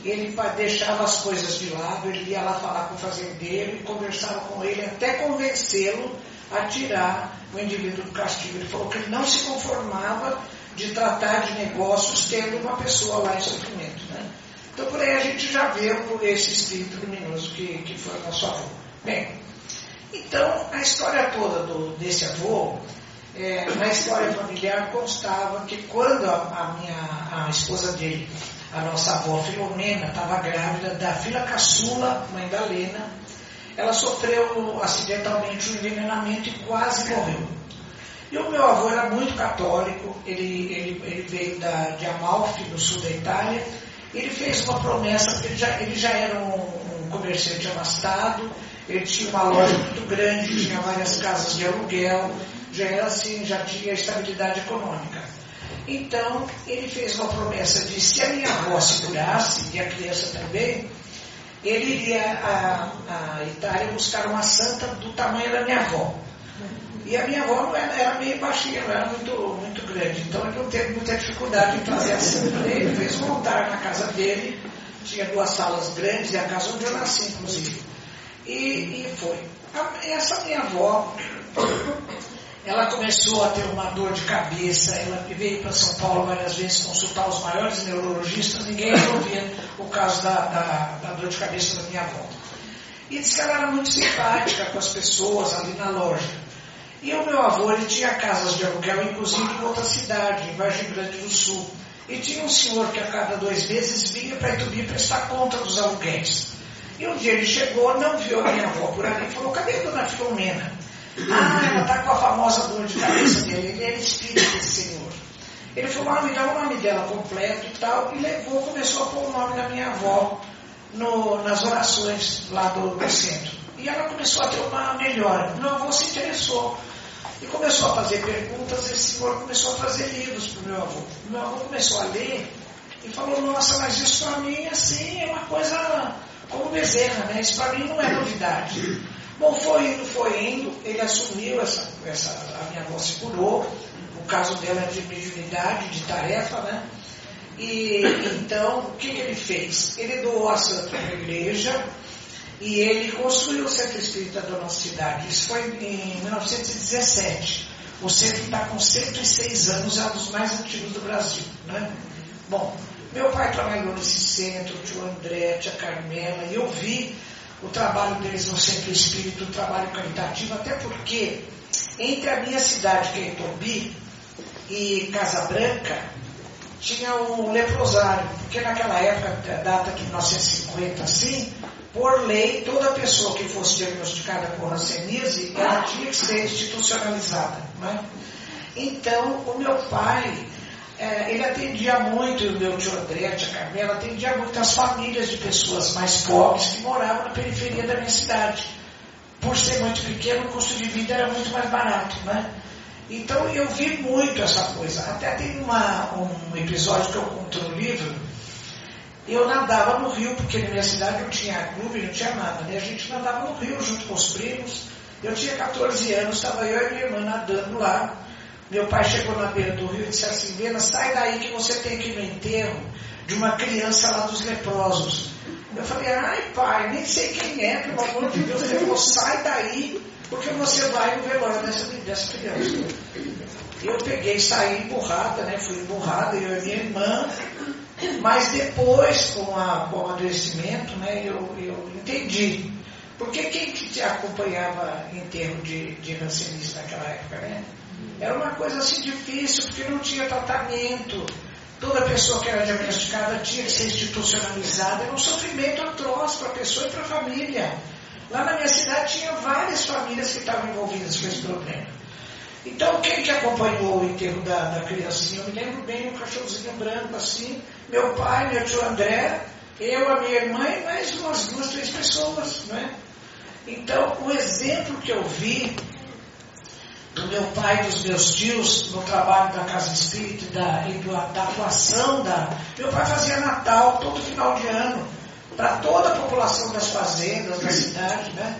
Speaker 5: ele deixava as coisas de lado, ele ia lá falar com o fazendeiro e conversava com ele até convencê-lo a tirar o indivíduo do castigo. Ele falou que ele não se conformava de tratar de negócios tendo uma pessoa lá em sofrimento. Né? Então por aí a gente já vê esse espírito luminoso que, que foi o nosso avô. Bem, então a história toda do, desse avô, é, na história familiar constava que quando a, a minha a esposa dele a nossa avó Filomena estava grávida da filha caçula, mãe da Lena. Ela sofreu acidentalmente um envenenamento e quase morreu. E o meu avô era muito católico, ele, ele, ele veio da, de Amalfi, no sul da Itália. Ele fez uma promessa, porque ele já, ele já era um, um comerciante abastado, ele tinha uma loja muito grande, tinha várias casas de aluguel, já era assim, já tinha estabilidade econômica. Então, ele fez uma promessa de se a minha avó segurasse, e a criança também, ele iria à, à Itália buscar uma santa do tamanho da minha avó. E a minha avó era, meio baixinha, não era muito, muito grande. Então ele não teve muita dificuldade em trazer a santa. Ele fez altar na casa dele, tinha duas salas grandes, e a casa onde eu nasci, inclusive. E, e foi. Essa minha avó ela começou a ter uma dor de cabeça, ela veio para São Paulo várias vezes consultar os maiores neurologistas, ninguém resolvia o caso da, da, da, dor de cabeça da minha avó. E disse que ela era muito simpática com as pessoas ali na loja. E o meu avô, ele tinha casas de aluguel, inclusive em outra cidade, em Vargem Grande do Sul. E tinha um senhor que a cada dois meses vinha para Itubi prestar conta dos aluguéis. E um dia ele chegou, não viu a minha avó por ali e falou, cadê a dona Filomena? [laughs] Ah, ela está com a famosa dor de cabeça dele. Ele era espírito desse senhor. Ele falou, ah, me dá o nome dela completo e tal, e levou, começou a pôr o nome da minha avó no, nas orações lá do, do, centro. E ela começou a ter uma melhora. Meu avô se interessou. E começou a fazer perguntas, esse senhor começou a fazer livros para o meu avô. Meu avô começou a ler e falou, nossa, mas isso para mim assim é uma coisa como Bezerra, né? Isso para mim não é novidade. Bom, foi indo, foi indo, ele assumiu essa, essa a minha avó se curou, o caso dela é de mediunidade, de tarefa, né? E então, o que, que ele fez? Ele doou a santa para a igreja e ele construiu o centro espírita da nossa cidade. Isso foi em 1917. O centro está com 106 anos, é um dos mais antigos do Brasil. Né? Bom, meu pai trabalhou nesse centro, o tio André, a tia Carmela, e eu vi o trabalho deles no Centro Espírito, o trabalho caritativo, até porque entre a minha cidade, que é Itobi, e Casa Branca, tinha um leprosário, porque naquela época, data de 1950 assim, por lei, toda pessoa que fosse diagnosticada com rancenise, ela tinha que ser institucionalizada. Né? Então, o meu pai é, ele atendia muito, o meu tio André, a tia Carmela, atendia muito as famílias de pessoas mais pobres que moravam na periferia da minha cidade. Por ser muito pequeno, o custo de vida era muito mais barato, né? Então eu vi muito essa coisa. Até tem uma, um episódio que eu conto no livro. Eu nadava no rio, porque na minha cidade não tinha clube, não tinha nada. Né? A gente nadava no rio junto com os primos. Eu tinha 14 anos, estava eu e minha irmã nadando lá. Meu pai chegou na beira do rio e disse assim, Vena, sai daí que você tem que ir no enterro de uma criança lá dos leprosos. Eu falei, ai pai, nem sei quem é, pelo amor de Deus. Ele falou, sai daí, porque você vai no velório dessa, dessa criança. Eu peguei, saí emburrada, né? Fui emburrada, eu e minha irmã. Mas depois, com, a, com o amadurecimento, né, eu, eu entendi. Porque quem que te acompanhava em termos de, de naquela época, né? Era uma coisa assim difícil, porque não tinha tratamento. Toda pessoa que era diagnosticada tinha que ser institucionalizada. Era um sofrimento atroz para a pessoa e para a família. Lá na minha cidade tinha várias famílias que estavam envolvidas com esse problema. Então, quem que acompanhou o enterro da, da criancinha? Eu me lembro bem, um cachorrozinho branco assim, meu pai, meu tio André, eu, a minha irmã e mais umas duas, três pessoas, não é? Então, o exemplo que eu vi do meu pai e dos meus tios no trabalho da Casa Espírita da, e da, da atuação da. Meu pai fazia Natal todo final de ano, para toda a população das fazendas, da cidade, né?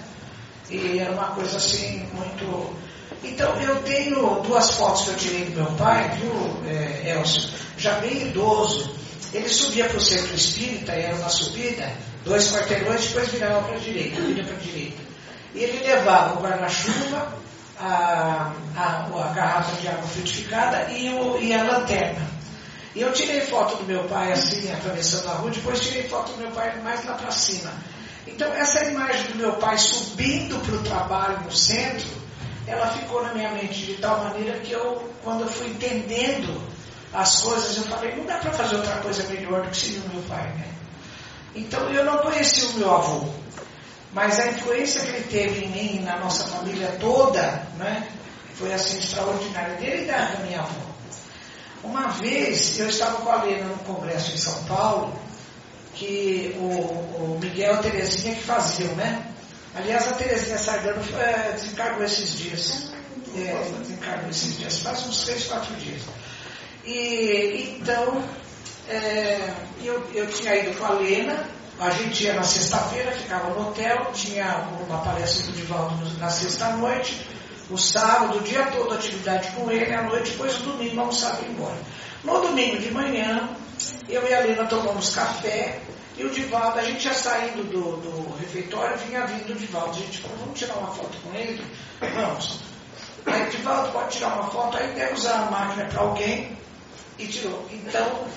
Speaker 5: E era uma coisa assim, muito. Então eu tenho duas fotos que eu tirei do meu pai, viu, é, Elcio? Já bem idoso. Ele subia para o centro espírita, era uma subida, dois quarteirões, depois virava para a direita, vinha para a direita. E ele levava o guarda-chuva, a, a, a, garrafa de água frutificada e, o, e a lanterna. E eu tirei foto do meu pai assim, atravessando a rua, depois tirei foto do meu pai mais lá para cima. Então essa imagem do meu pai subindo para o trabalho no centro, ela ficou na minha mente de tal maneira que eu, quando eu fui entendendo as coisas, eu falei, não dá para fazer outra coisa melhor do que seria o meu pai, né? Então eu não conheci o meu avô. Mas a influência que ele teve em mim, na nossa família toda, né, foi assim extraordinária, dele e da minha avó. Uma vez eu estava com a Lena no congresso em São Paulo, que o, o Miguel Terezinha que faziam, né? Aliás, a Terezinha Sardano é, desencargou esses dias. É, esses dias, faz uns três, quatro dias. E então é, eu, eu tinha ido com a Lena a gente ia na sexta-feira, ficava no hotel, tinha uma palestra do Divaldo na sexta-noite, o sábado, o dia todo atividade com ele, à noite, depois o domingo almoçava e embora. No domingo de manhã, eu e a Lena tomamos café, e o Divaldo, a gente ia saindo do, do refeitório, vinha vindo o Divaldo. A gente falou, vamos tirar uma foto com ele? Vamos. Aí o Divaldo pode tirar uma foto, aí demos a máquina para alguém e tirou. Então,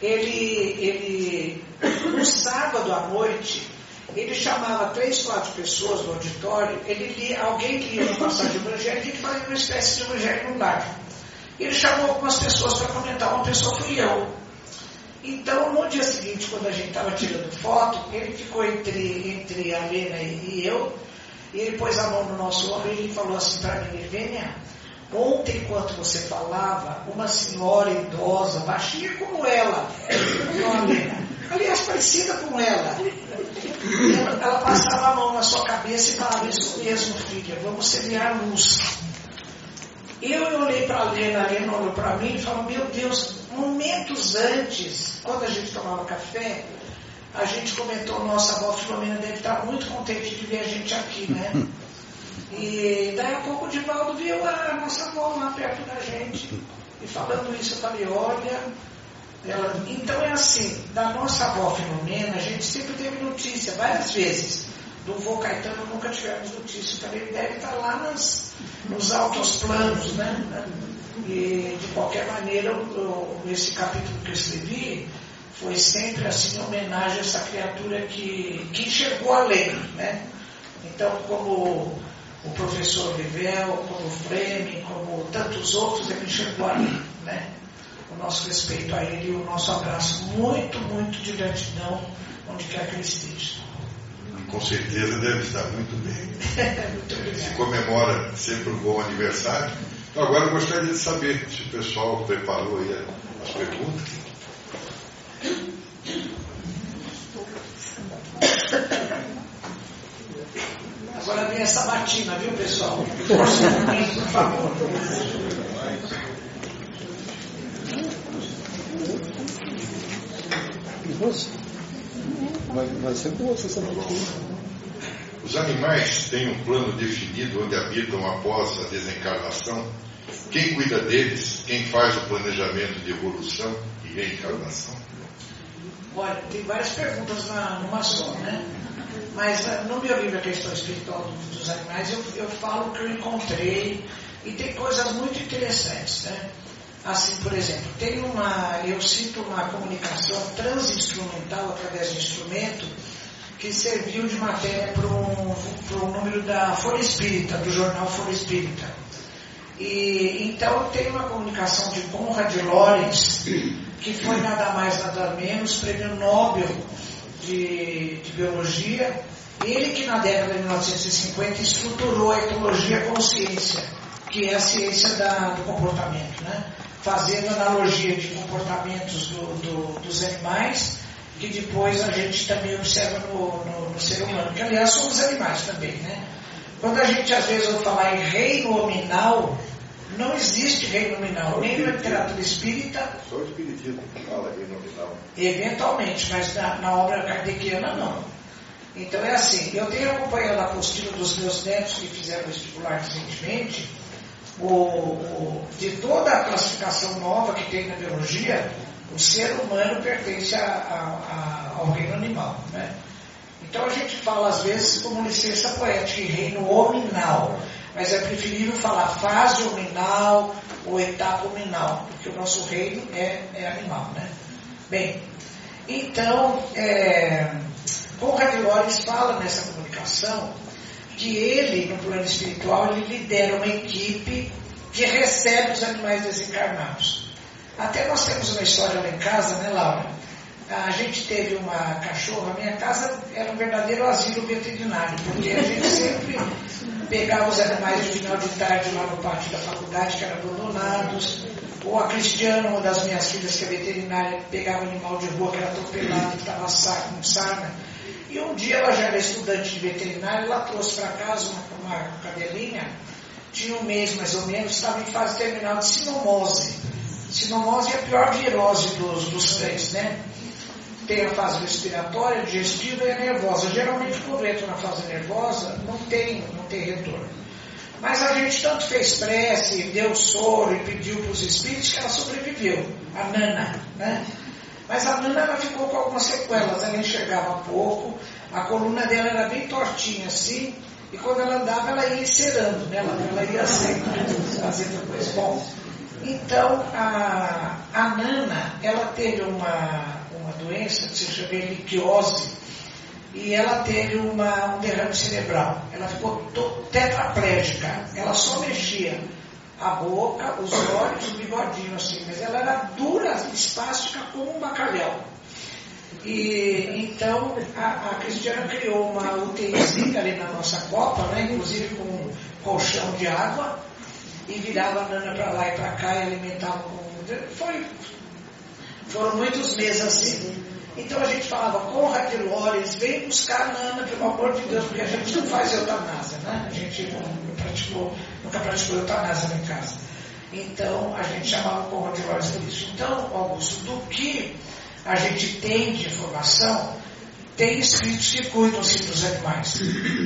Speaker 5: ele, ele, no sábado à noite, ele chamava três, quatro pessoas no auditório, ele lia, alguém que ia na passagem do Evangelho, ele fazia uma espécie de Evangelho no lar. Ele chamou algumas pessoas para comentar, uma pessoa fui eu. Então, no dia seguinte, quando a gente estava tirando foto, ele ficou entre, entre a Lena e eu, e ele pôs a mão no nosso ombro e ele falou assim para mim, Vênia, Ontem, enquanto você falava, uma senhora idosa, baixinha como ela, aliás, parecida com ela, ela passava a mão na sua cabeça e falava: Isso mesmo, filha, vamos semear luz. Eu olhei para a Lena, a Lena olhou para mim e falou: Meu Deus, momentos antes, quando a gente tomava café, a gente comentou: Nossa avó Filomena deve estar muito contente de ver a gente aqui, né? [laughs] E daí a pouco o Divaldo viu a nossa avó lá perto da gente. E falando isso, eu falei, olha, ela, então é assim, da nossa avó Filomena, a gente sempre teve notícia, várias vezes. Do vô Caetano nunca tivemos notícia. Então ele deve estar lá nas, nos altos planos, né? E de qualquer maneira, esse capítulo que eu escrevi foi sempre assim, em homenagem a essa criatura que, que enxergou além, né? Então, como o professor Vivel, como o Freme, como tantos outros, ele enxergou ali, né? O nosso respeito a ele e o nosso abraço muito, muito de gratidão, onde quer que ele esteja.
Speaker 6: Com certeza deve estar muito bem. [laughs]
Speaker 5: muito
Speaker 6: Se comemora sempre um bom aniversário. Então agora eu gostaria de saber se o pessoal preparou aí as perguntas.
Speaker 5: Agora vem essa matina, viu, pessoal? Força [laughs] por favor.
Speaker 6: Vai, vai ser boa essa matina. Os animais têm um plano definido onde habitam após a desencarnação? Quem cuida deles? Quem faz o planejamento de evolução e reencarnação?
Speaker 5: Olha, tem várias perguntas na, numa só, né? Mas ah, no meu livro A Questão Espiritual dos Animais, eu, eu falo que eu encontrei e tem coisas muito interessantes, né? Assim, por exemplo, tem uma, eu cito uma comunicação transinstrumental através de instrumento que serviu de matéria para um, número da Folha Espírita, do jornal Folha Espírita. E, então tem uma comunicação de Conrad Lorenz, que foi nada mais nada menos prêmio Nobel de, de Biologia, ele que na década de 1950 estruturou a etologia consciência, que é a ciência da, do comportamento, né? Fazendo analogia de comportamentos do, do, dos animais, que depois a gente também observa no, no, no, ser humano, que aliás somos animais também. Né? Quando a gente às vezes ouve falar em reino nominal, não existe reino nominal, nem na literatura espírita.
Speaker 6: Só o espiritismo que fala reino nominal.
Speaker 5: Eventualmente, mas na, na obra kardeciana não. Então é assim, eu tenho acompanhado a apostila dos meus netos que fizeram vestibular recentemente, o, o, de toda a classificação nova que tem na biologia, o ser humano pertence a, a, a, ao reino animal. Né? Então a gente fala às vezes como licença poética reino hominal, mas é preferível falar fase hominal ou etapa hominal, porque o nosso reino é, é animal. Né? Bem, então, é, Conrad Lorenz fala nessa comunicação que ele, no plano espiritual, ele lidera uma equipe que recebe os animais desencarnados. Até nós temos uma história lá em casa, né, Laura? A gente teve uma cachorra, a minha casa era um verdadeiro asilo veterinário, porque a gente sempre pegava os animais de final de tarde lá no pátio da faculdade, que eram abandonados, ou a Cristiana, uma das minhas filhas, que é veterinária, pegava um animal de rua que era atropelado, que estava com sarna, e um dia ela já era estudante de veterinária, ela trouxe para casa uma, uma cadelinha, tinha um mês mais ou menos, estava em fase terminal de sinomose. Sinomose é a pior virose dos, dos cães, né? Tem a fase respiratória, digestiva e a nervosa. Geralmente quando entra na fase nervosa, não tem, não tem retorno. Mas a gente tanto fez prece, deu soro e pediu para os espíritos que ela sobreviveu, a Nana, né? Mas a Nana ela ficou com algumas sequelas, ela enxergava pouco, a coluna dela era bem tortinha assim, e quando ela andava ela ia encerando, né? ela, ela ia sempre fazendo coisa. Bom, então a, a Nana, ela teve uma, uma doença que se chama liquiose, e ela teve uma, um derrame cerebral. Ela ficou tetraplégica, ela só mexia a boca, os olhos, o bigodinho assim, mas ela era dura, espástica como um bacalhau. E então a, a Cristiana criou uma UTIzinha ali na nossa copa, né, inclusive com um colchão de água, e virava a Nana para lá e para cá e alimentava com. Foi, foram muitos meses assim. Então a gente falava, Conrad Lorenz, vem buscar a Nana, pelo amor de Deus, porque a gente não faz eutanásia, né? A gente não praticou, nunca praticou eutanásia lá em casa. Então a gente chamava o Conrad Lorenz por isso. Então, Augusto, do que a gente tem de informação, tem espíritos que cuidam-se dos animais.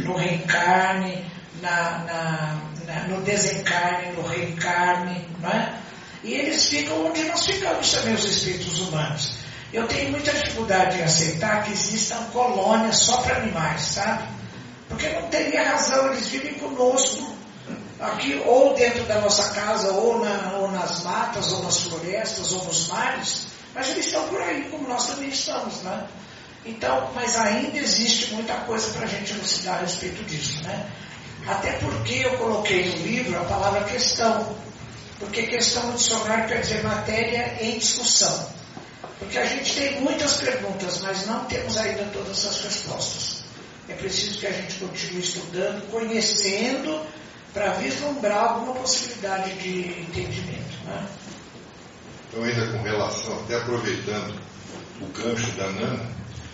Speaker 5: No reencarne, na, na, na, no desencarne, no reencarne, não é? E eles ficam onde nós ficamos também, os espíritos humanos. Eu tenho muita dificuldade em aceitar que existam colônias só para animais, sabe? Porque não teria razão, eles vivem conosco, aqui ou dentro da nossa casa, ou, na, ou nas matas, ou nas florestas, ou nos mares, mas eles estão por aí, como nós também estamos, né? Então, mas ainda existe muita coisa para a gente elucidar a respeito disso, né? Até porque eu coloquei no livro a palavra questão, porque questão no dicionário quer dizer matéria em discussão. Porque a gente tem muitas perguntas, mas não temos ainda todas as respostas. É preciso que a gente continue estudando, conhecendo, para vislumbrar alguma possibilidade de entendimento. Né?
Speaker 6: Então, ainda com relação, até aproveitando o gancho da Nana,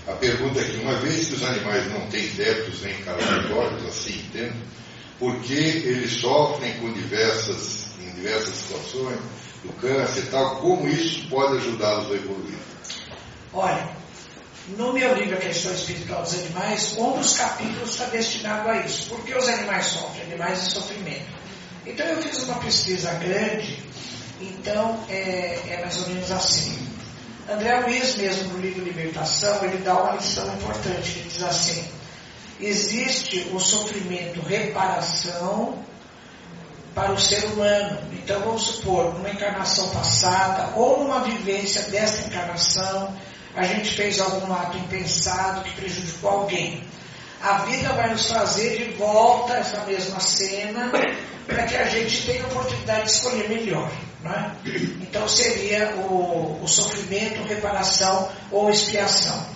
Speaker 6: a pergunta é que, uma vez que os animais não têm débitos encarnatórios, assim entendo, por que eles sofrem com diversas, em diversas situações, do câncer e tal, como isso pode ajudá-los a evoluir?
Speaker 5: Olha, no meu livro A Questão Espiritual dos Animais, um dos capítulos está destinado a isso. Por que os animais sofrem? Animais de sofrimento. Então eu fiz uma pesquisa grande, então é, é mais ou menos assim. André Luiz, mesmo no livro Libertação, ele dá uma lição importante. Ele diz assim: existe o sofrimento reparação para o ser humano. Então vamos supor, numa encarnação passada ou numa vivência desta encarnação, a gente fez algum ato impensado que prejudicou alguém. A vida vai nos fazer de volta essa mesma cena para que a gente tenha a oportunidade de escolher melhor. É? Então seria o, o sofrimento, reparação ou expiação.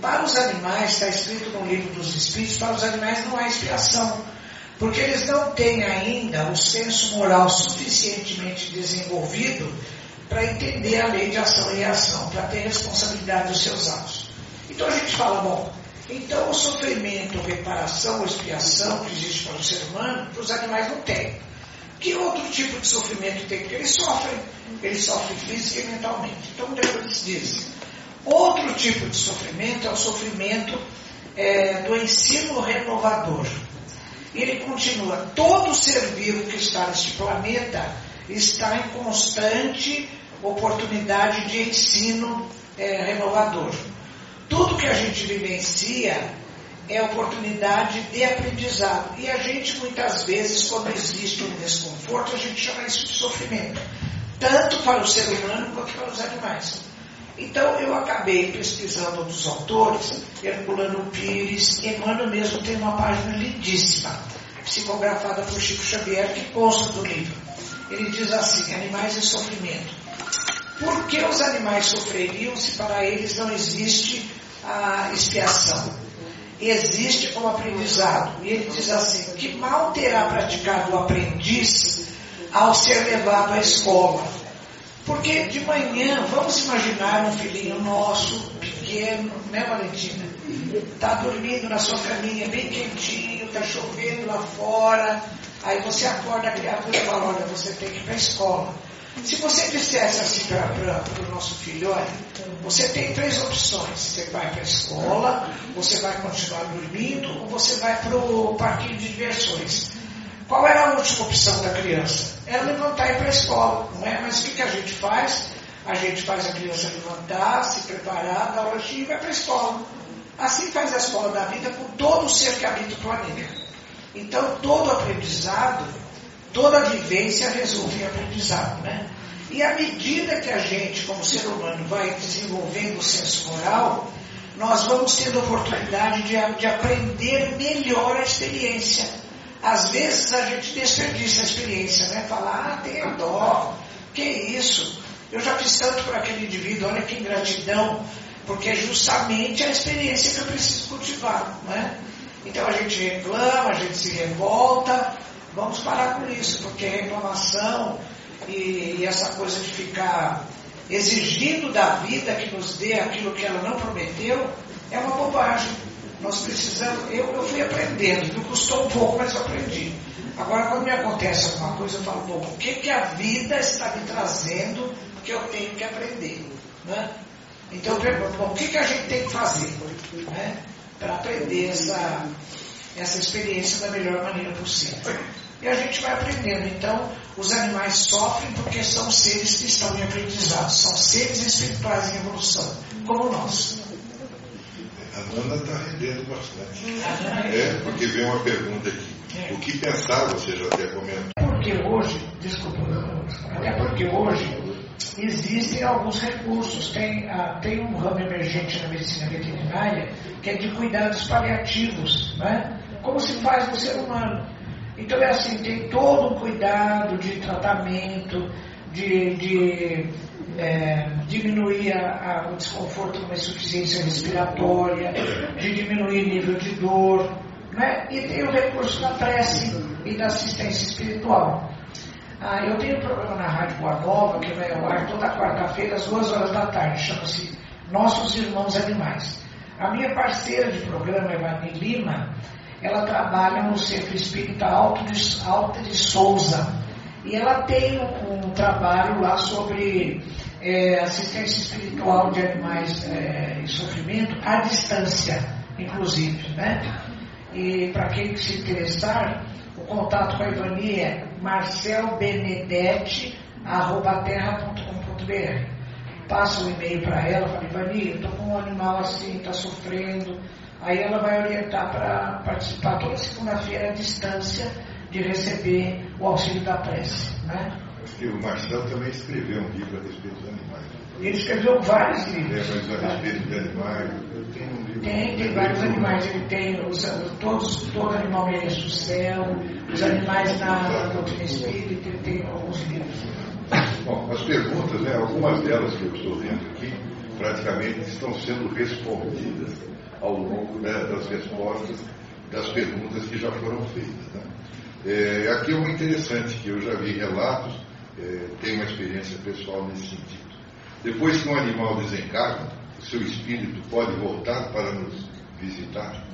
Speaker 5: Para os animais, está escrito no livro dos Espíritos, para os animais não há expiação, porque eles não têm ainda o senso moral suficientemente desenvolvido para entender a lei de ação e reação, para ter responsabilidade dos seus atos. Então a gente fala, bom, então o sofrimento, reparação ou expiação que existe para o ser humano, para os animais não tem. Que outro tipo de sofrimento tem? Porque eles sofrem, eles sofrem física e mentalmente. Então Deus diz, outro tipo de sofrimento é o sofrimento é, do ensino renovador. Ele continua, todo ser vivo que está neste planeta está em constante oportunidade de ensino é, renovador. Tudo que a gente vivencia é oportunidade de aprendizado. E a gente, muitas vezes, quando existe um desconforto, a gente chama isso de sofrimento. Tanto para o ser humano quanto para os animais. Então, eu acabei pesquisando dos autores, Herculano Pires, Emmanuel mesmo tem uma página lindíssima, psicografada por Chico Xavier, que consta do livro. Ele diz assim: Animais em sofrimento. Por que os animais sofreriam se para eles não existe a expiação? Existe como aprendizado. E ele diz assim: que mal terá praticado o aprendiz ao ser levado à escola? Porque de manhã, vamos imaginar um filhinho nosso, pequeno, né, Valentina? Está dormindo na sua caminha bem quentinho, está chovendo lá fora. Aí você acorda a criatura e fala: Olha, você tem que ir para a escola. Se você dissesse assim para o nosso filho, olha, você tem três opções. Você vai para a escola, você vai continuar dormindo ou você vai para o parquinho de diversões. Qual era a última opção da criança? Era levantar e ir para a escola, não é? Mas o que, que a gente faz? A gente faz a criança levantar, se preparar, dar lanchinho e vai para a escola. Assim faz a escola da vida com todo o ser que habita o planeta. Então, todo aprendizado toda vivência resulta em aprendizado, né? E à medida que a gente, como ser humano, vai desenvolvendo o senso moral, nós vamos tendo oportunidade de, de aprender melhor a experiência. Às vezes a gente desperdiça a experiência, né? Falar, ah, tenha dó, que isso? Eu já fiz tanto para aquele indivíduo, olha que ingratidão, porque é justamente a experiência que eu preciso cultivar, né? Então a gente reclama, a gente se revolta, Vamos parar com isso, porque reclamação e, e essa coisa de ficar exigindo da vida que nos dê aquilo que ela não prometeu é uma bobagem. Nós precisamos, eu, eu fui aprendendo, me custou um pouco, mas eu aprendi. Agora, quando me acontece alguma coisa, eu falo, bom, o que, que a vida está me trazendo que eu tenho que aprender? Né? Então eu pergunto, bom, o que, que a gente tem que fazer né, para aprender essa, essa experiência da melhor maneira possível? e a gente vai aprendendo. Então, os animais sofrem porque são seres que estão em aprendizado, são seres espirituais em evolução, como nós.
Speaker 6: Nana está rendendo bastante. É, porque vem uma pergunta aqui. É. O que pensar, você já até comentou?
Speaker 5: Porque hoje, desculpa, até porque hoje existem alguns recursos. Tem, ah, tem um ramo emergente na medicina veterinária que é de cuidados paliativos, né? como se faz no ser humano. Então é assim, tem todo um cuidado de tratamento, de, de é, diminuir a, a, o desconforto uma insuficiência respiratória, de diminuir o nível de dor, né? e tem o recurso da prece e da assistência espiritual. Ah, eu tenho um programa na Rádio Boa Nova, que vai ao ar toda quarta-feira, às duas horas da tarde, chama-se Nossos Irmãos Animais. A minha parceira de programa, Evani Lima, ela trabalha no Centro Espírita Alto de, Alto de Souza. E ela tem um, um trabalho lá sobre é, assistência espiritual de animais é, em sofrimento à distância, inclusive. Né? E para quem se interessar, o contato com a Ivani é marcelbenedetti.terra.com.br Passa o um e-mail para ela, fala, Ivani, eu estou com um animal assim, está sofrendo, Aí ela vai orientar para participar toda segunda-feira à distância de receber o auxílio da prece. Né?
Speaker 6: O Marcelo também escreveu um livro a respeito dos animais.
Speaker 5: Ele escreveu vários livros.
Speaker 6: É, mas a respeito de animais, eu tenho um livro.
Speaker 5: Tem, tem vários animais. Ele tem os, todos, todo animal merece o céu, os animais na doutrina espírita, ele tem alguns livros.
Speaker 6: Bom, as perguntas, né, algumas delas que eu estou vendo aqui, praticamente estão sendo respondidas ao longo né, das respostas das perguntas que já foram feitas. Né? É, aqui é uma interessante, que eu já vi relatos, é, tenho uma experiência pessoal nesse sentido. Depois que um animal desencarna, o seu espírito pode voltar para nos visitar?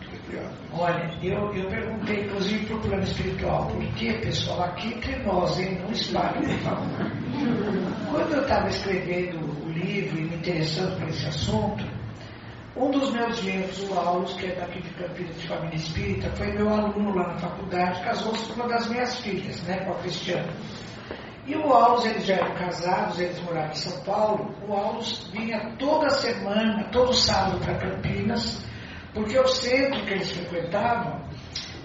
Speaker 5: Olha, eu, eu perguntei, inclusive, para o plano espiritual, por que, pessoal, aqui entre nós, hein, não espalhe, por favor. Quando eu estava escrevendo o livro e me interessando por esse assunto, um dos meus genros, o Aulos, que é daqui de Campinas de Família Espírita, foi meu aluno lá na faculdade, casou-se com uma das minhas filhas, né, com a Cristiana. E o Aulos, eles já eram casados, eles moravam em São Paulo. O Aulos vinha toda semana, todo sábado para Campinas, porque o centro que eles frequentavam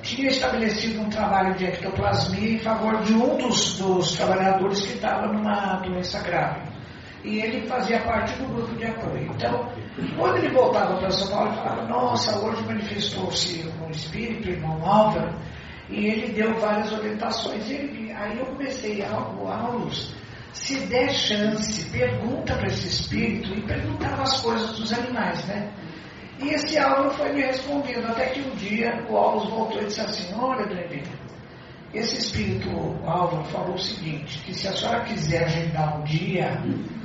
Speaker 5: tinha estabelecido um trabalho de ectoplasmia em favor de um dos, dos trabalhadores que estava numa doença grave e ele fazia parte do grupo de apoio. Então, quando ele voltava para São Paulo, ele falava, nossa, hoje manifestou-se um espírito, irmão Álvaro, e ele deu várias orientações. Ele, aí eu comecei a aulas. Se der chance, pergunta para esse espírito, e perguntava as coisas dos animais, né? E esse Álvaro foi me respondendo, até que um dia o Álvaro voltou e disse assim, olha, Drebina, esse espírito Álvaro falou o seguinte, que se a senhora quiser agendar um dia,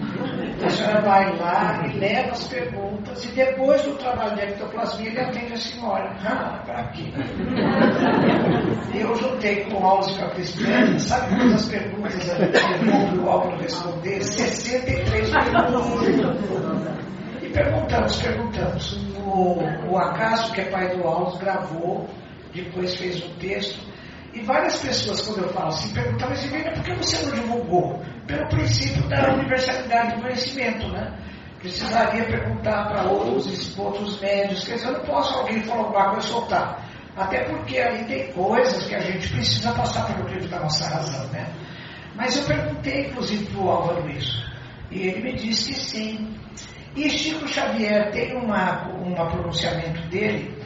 Speaker 5: [laughs] a senhora vai lá e leva as perguntas e depois do trabalho de ectoplasmia ele atende a senhora. Ah, para quê? Eu juntei com o Álvaro e com a Cristiane, sabe quantas perguntas o Álvaro responder? 63 perguntas. E perguntamos, perguntamos. O, o Acaso, que é pai do Álvaro, gravou, depois fez um texto e várias pessoas, quando eu falo assim, perguntam, mas Ivênia, por que você não divulgou? Pelo princípio da universalidade do conhecimento, né? Precisaria perguntar para outros, outros médios, quer dizer, eu não posso alguém falar alguma coisa e soltar. Até porque ali tem coisas que a gente precisa passar pelo crivo da nossa razão, né? Mas eu perguntei, inclusive, para o Álvaro isso. E ele me disse que sim. E Chico Xavier tem uma, um pronunciamento dele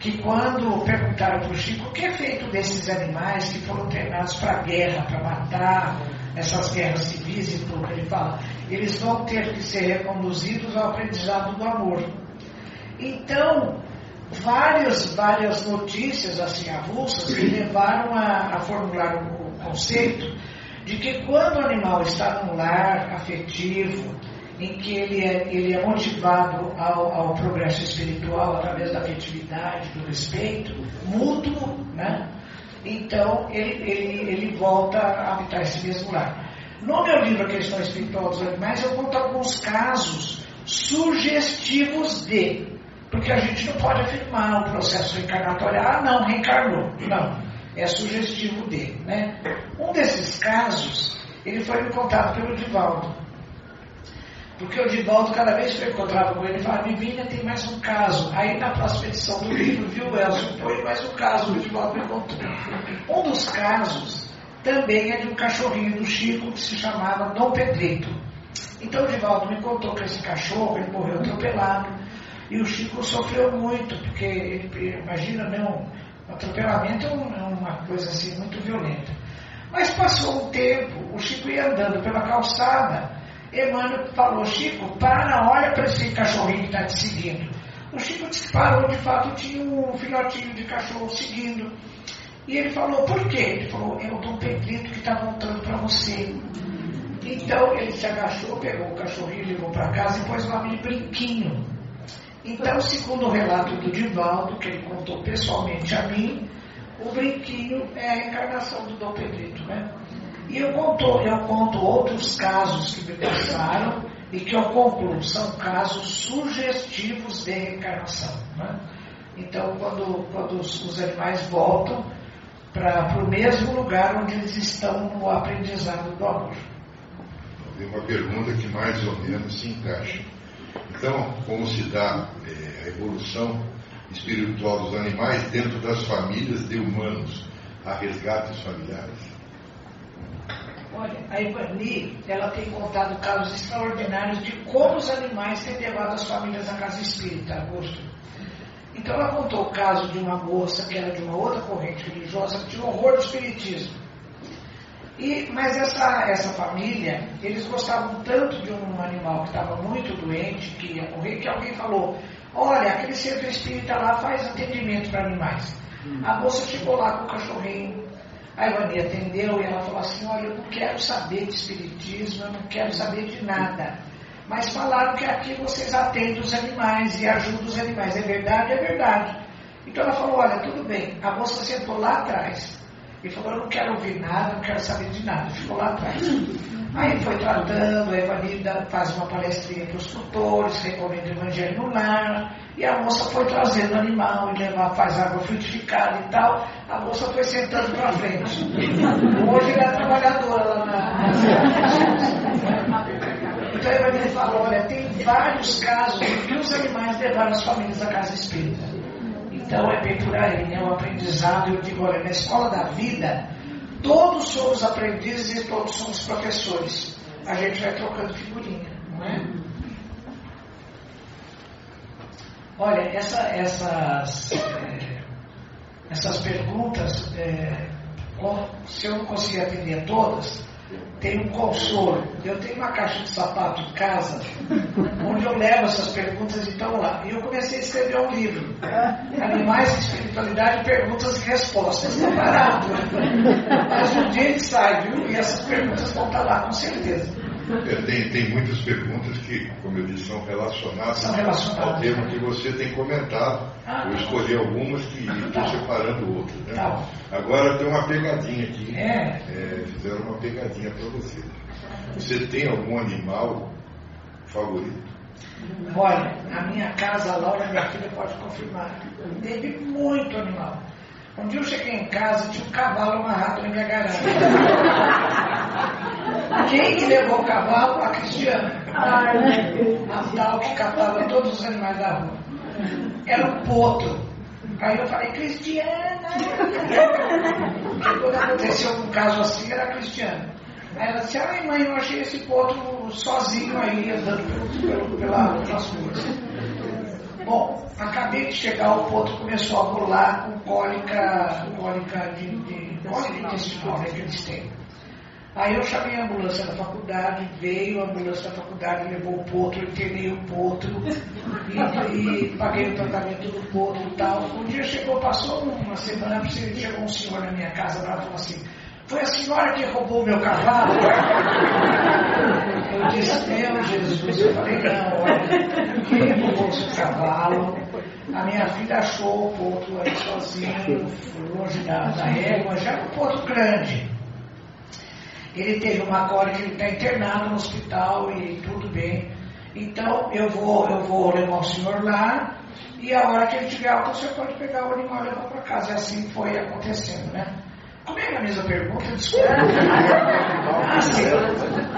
Speaker 5: que quando perguntaram para o Chico o que é feito desses animais que foram treinados para guerra, para matar, essas guerras civis e tudo, ele fala, eles vão ter que ser reconduzidos ao aprendizado do amor. Então, várias, várias notícias assim avulsas que levaram a, a formular o conceito de que quando o animal está num lar afetivo, em que ele é, ele é motivado ao, ao progresso espiritual através da afetividade, do respeito mútuo, né? então ele, ele, ele volta a habitar esse mesmo lar. No meu livro A Questão Espiritual dos Animais, eu conto alguns casos sugestivos de, porque a gente não pode afirmar o processo reencarnatório, ah, não, reencarnou. Não, é sugestivo de. Né? Um desses casos, ele foi me contado pelo Divaldo. Porque o Divaldo, cada vez que eu encontrava com ele, falava, Vivinha, tem mais um caso. Aí na próxima edição do livro, viu, Elson, foi mais um caso, o Divaldo me contou. Um dos casos também é de um cachorrinho do Chico que se chamava Dom Pedrito. Então o Divaldo me contou que esse cachorro, ele morreu atropelado. E o Chico sofreu muito, porque ele, imagina, não, um atropelamento é, é uma coisa assim muito violenta. Mas passou um tempo, o Chico ia andando pela calçada Emmanuel falou, Chico, para, olha para esse cachorrinho que está te seguindo. O Chico disse que parou, de fato, tinha um filhotinho de cachorro seguindo. E ele falou, por quê? Ele falou, é o Dom Pedrito que está voltando para você. Então ele se agachou, pegou o cachorrinho, levou para casa e pôs o nome de Brinquinho. Então, segundo o relato do Divaldo, que ele contou pessoalmente a mim, o Brinquinho é a encarnação do Dom Pedrito, né? E eu conto, eu conto outros casos que me passaram e que eu concluo, são casos sugestivos de reencarnação. Né? Então, quando, quando os, os animais voltam para o mesmo lugar onde eles estão no aprendizado do amor.
Speaker 6: Tem uma pergunta que mais ou menos se encaixa. Então, como se dá é, a evolução espiritual dos animais dentro das famílias de humanos a resgates familiares?
Speaker 5: Olha, a Ivani, ela tem contado casos extraordinários de como os animais têm levado as famílias à casa espírita, Augusto. Então ela contou o caso de uma moça que era de uma outra corrente religiosa que tinha horror do espiritismo. E, mas essa, essa família, eles gostavam tanto de um animal que estava muito doente, que ia morrer, que alguém falou, olha, aquele centro espírita lá faz atendimento para animais. A moça chegou lá com o cachorrinho, a Ivani atendeu e ela falou assim, olha, eu não quero saber de espiritismo, eu não quero saber de nada. Mas falaram que aqui vocês atendem os animais e ajudam os animais. É verdade? É verdade. Então ela falou, olha, tudo bem. A moça sentou lá atrás e falou, eu não quero ouvir nada, não quero saber de nada. Ficou lá atrás. Aí foi tratando, a Evanida faz uma palestrinha para os tutores, recomenda o evangelho no lar, e a moça foi trazendo animal e levar, faz água frutificada e tal. A moça foi sentando para frente. Hoje ela é trabalhadora lá na. Então a Evanida falou, olha, tem vários casos em que os animais levaram as famílias à casa espírita. Então é bem por aí, né? O aprendizado, eu digo, olha, na escola da vida, todos somos aprendizes e todos somos professores. A gente vai trocando figurinha, não é? Olha, essa, essas, é, essas perguntas, é, se eu não conseguir atender todas, tem um consolo. Eu tenho uma caixa de sapato em casa, onde eu levo essas perguntas e estão lá. E eu comecei a escrever um livro. Animais, Espiritualidade, Perguntas e Respostas. Está parado. Mas um dia ele sai, viu? E essas perguntas vão estar lá, com certeza.
Speaker 6: É, tem, tem muitas perguntas que, como eu disse, são relacionadas,
Speaker 5: são relacionadas.
Speaker 6: ao tema que você tem comentado. Ah, eu escolhi algumas que estou tá. separando outras. Né? Tá. Agora tem uma pegadinha aqui.
Speaker 5: É.
Speaker 6: É, fizeram uma pegadinha para você. Você tem algum animal favorito?
Speaker 5: Olha, a minha casa, a Laura, minha filha, pode confirmar. Teve muito animal. Um dia eu cheguei em casa e tinha um cavalo amarrado na minha garagem. [laughs] Quem que levou o cavalo? A Cristiana. A tal que catava todos os animais da rua. Era um potro. Aí eu falei, Cristiana! Quando aconteceu um caso assim, era a Cristiana. Aí ela disse, ai mãe, eu achei esse potro sozinho aí, andando pelo, pela, pelas ruas. Bom, acabei de chegar, o potro começou a bolar com cólica, cólica de, de cólica intestinal né, que eles têm. Aí eu chamei a ambulância da faculdade, veio a ambulância da faculdade, levou o potro, internei o potro e, e, paguei o tratamento do potro e tal. Um dia chegou, passou uma semana, chegou um senhor na minha casa lá e falou assim, foi a senhora que roubou meu cavalo? Eu disse, meu Jesus, eu falei, não, olha, quem roubou seu cavalo? A minha filha achou o potro ali sozinho, longe da, da régua, já era um potro grande. Ele teve uma cólica, ele está internado no hospital e tudo bem. Então eu vou, eu vou levar o senhor lá e a hora que ele tiver alta você pode pegar o animal e levar para casa. E assim foi acontecendo, né? Como é a mesma pergunta? Desculpa. [laughs] ah, sim.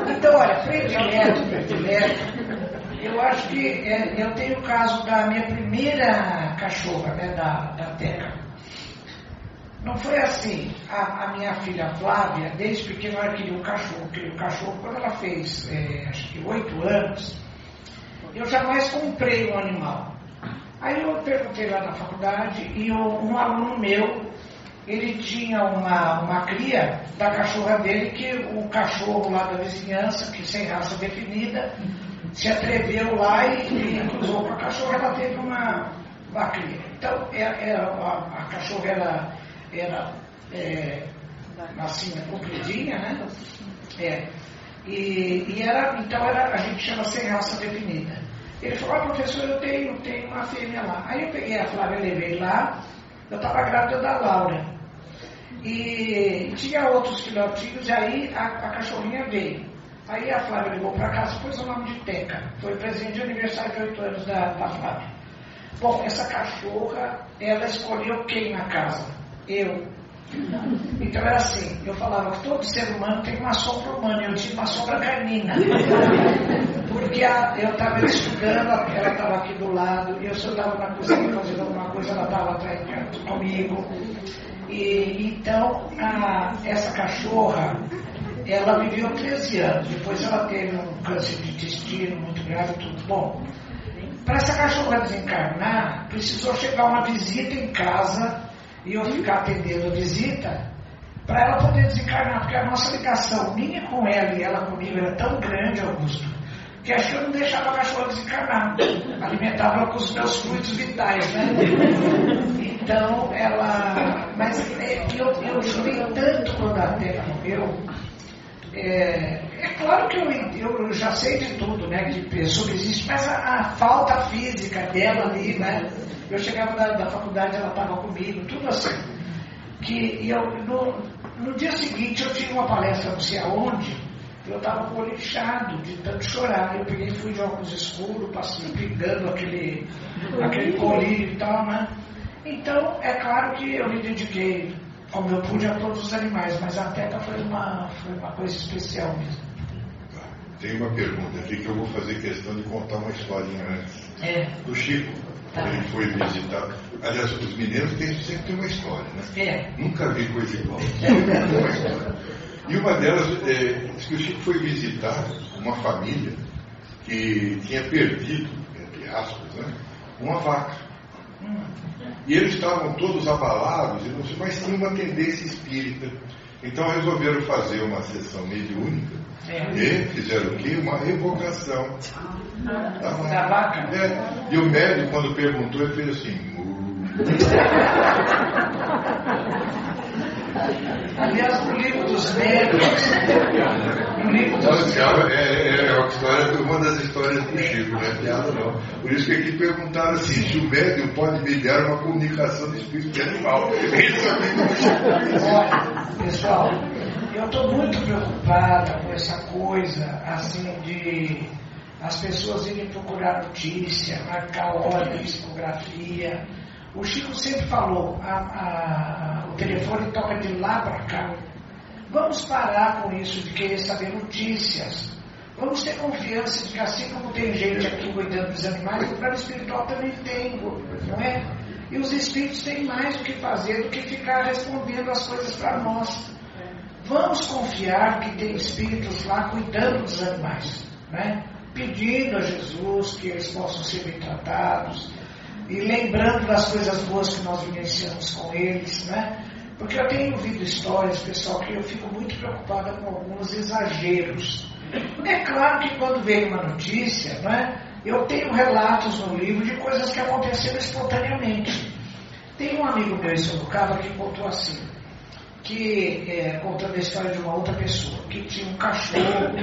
Speaker 5: Então, olha, predileto, predileto. Eu acho que é, eu tenho o caso da minha primeira cachorra, né, da, da Teca. Não foi assim. A, a, minha filha Flávia, desde pequena, ela queria um cachorro. Queria um cachorro. Quando ela fez, é, acho que oito anos, eu jamais comprei um animal. Aí eu perguntei lá na faculdade e um aluno meu ele tinha uma, uma cria da cachorra dele, que o cachorro lá da vizinhança, que sem raça definida, se atreveu lá e, e cruzou com a cachorra, ela teve uma, uma cria. Então, é, é, a, a cachorra era, era é, assim, compridinha, né? É. E, e, era, então era, a gente chama sem raça definida. Ele falou, ah, professor, eu tenho, tenho uma fêmea lá. Aí eu peguei a Flávia, levei lá, eu estava grávida da Laura. E tinha outros filhotinhos, e aí a, a cachorrinha veio. Aí a Flávia ligou para casa, pôs o nome de Teca. Foi presente de aniversário de 8 anos da, da Flávia. Bom, essa cachorra, ela escolheu quem na casa? Eu. Então era assim, eu falava que todo ser humano tem uma sombra humana, eu tinha uma sombra canina. Porque a, eu estava estudando, ela estava aqui do lado, e eu eu estava na cozinha fazendo alguma coisa, ela estava atrás comigo. E, então, a, essa cachorra, ela viveu 13 anos, depois ela teve um câncer de intestino muito grave, tudo bom. Para essa cachorra desencarnar, precisou chegar uma visita em casa e eu ficar atendendo a visita para ela poder desencarnar, porque a nossa ligação, minha com ela e ela comigo, era tão grande, Augusto, que acho que eu não deixava a cachorra desencarnar, alimentava ela com os meus fluidos vitais, né? Então, ela. Mas é, eu, eu chorei tanto quando a Terra morreu. É, é, claro que eu, eu já sei de tudo, né? Que subsiste, mas a, a falta física dela ali, né? Eu chegava da, da faculdade, ela estava comigo, tudo assim. Que eu, no, no dia seguinte eu tinha uma palestra não sei aonde, eu estava com o olho inchado, de tanto chorar. Eu peguei fui de óculos escuros, passei pingando aquele, aquele colírio e tal, né? Então, é claro que eu me dediquei, como eu pude, a todos os animais, mas a teca foi uma, foi uma coisa especial mesmo.
Speaker 6: Tem uma pergunta aqui que eu vou fazer questão de contar uma historinha antes.
Speaker 5: É.
Speaker 6: Do Chico. Tá. Ele foi visitar. Aliás, os mineiros têm, sempre uma história, né?
Speaker 5: É.
Speaker 6: Nunca vi coisa igual. [laughs] Uma história. E uma delas é, diz que o Chico foi visitar uma família que tinha perdido, entre aspas, né, uma vaca. E eles estavam todos abalados, mas tinha uma tendência espírita. Então resolveram fazer uma sessão mediúnica. E fizeram o quê? Uma revocação
Speaker 5: da vaca.
Speaker 6: É. E o médico, quando perguntou, ele fez assim.
Speaker 5: Aliás, no livro dos médicos, no livro dos
Speaker 6: é, é, é, uma história, uma das histórias do Chico, não é piada não. Por isso que aqui perguntaram assim, se o médium pode mediar uma comunicação de espírito de animal. Isso
Speaker 5: é Olha, pessoal, eu estou muito preocupada com essa coisa, assim, de as pessoas irem procurar notícia, marcar hora de psicografia, o Chico sempre falou, a, a, o telefone toca de lá para cá. Vamos parar com isso de querer saber notícias. Vamos ter confiança de que assim como tem gente aqui cuidando dos animais, o plano espiritual também tem, não é? E os espíritos têm mais o que fazer do que ficar respondendo as coisas para nós. Vamos confiar que tem espíritos lá cuidando dos animais, né? pedindo a Jesus que eles possam ser bem tratados, e lembrando das coisas boas que nós vivenciamos com eles, né? Porque eu tenho ouvido histórias, pessoal, que eu fico muito preocupada com alguns exageros. É claro que quando vem uma notícia, né, eu tenho relatos no livro de coisas que aconteceram espontaneamente. Tem um amigo meu em Sorocaba que contou assim, que é, contando a história de uma outra pessoa, que tinha um cachorro,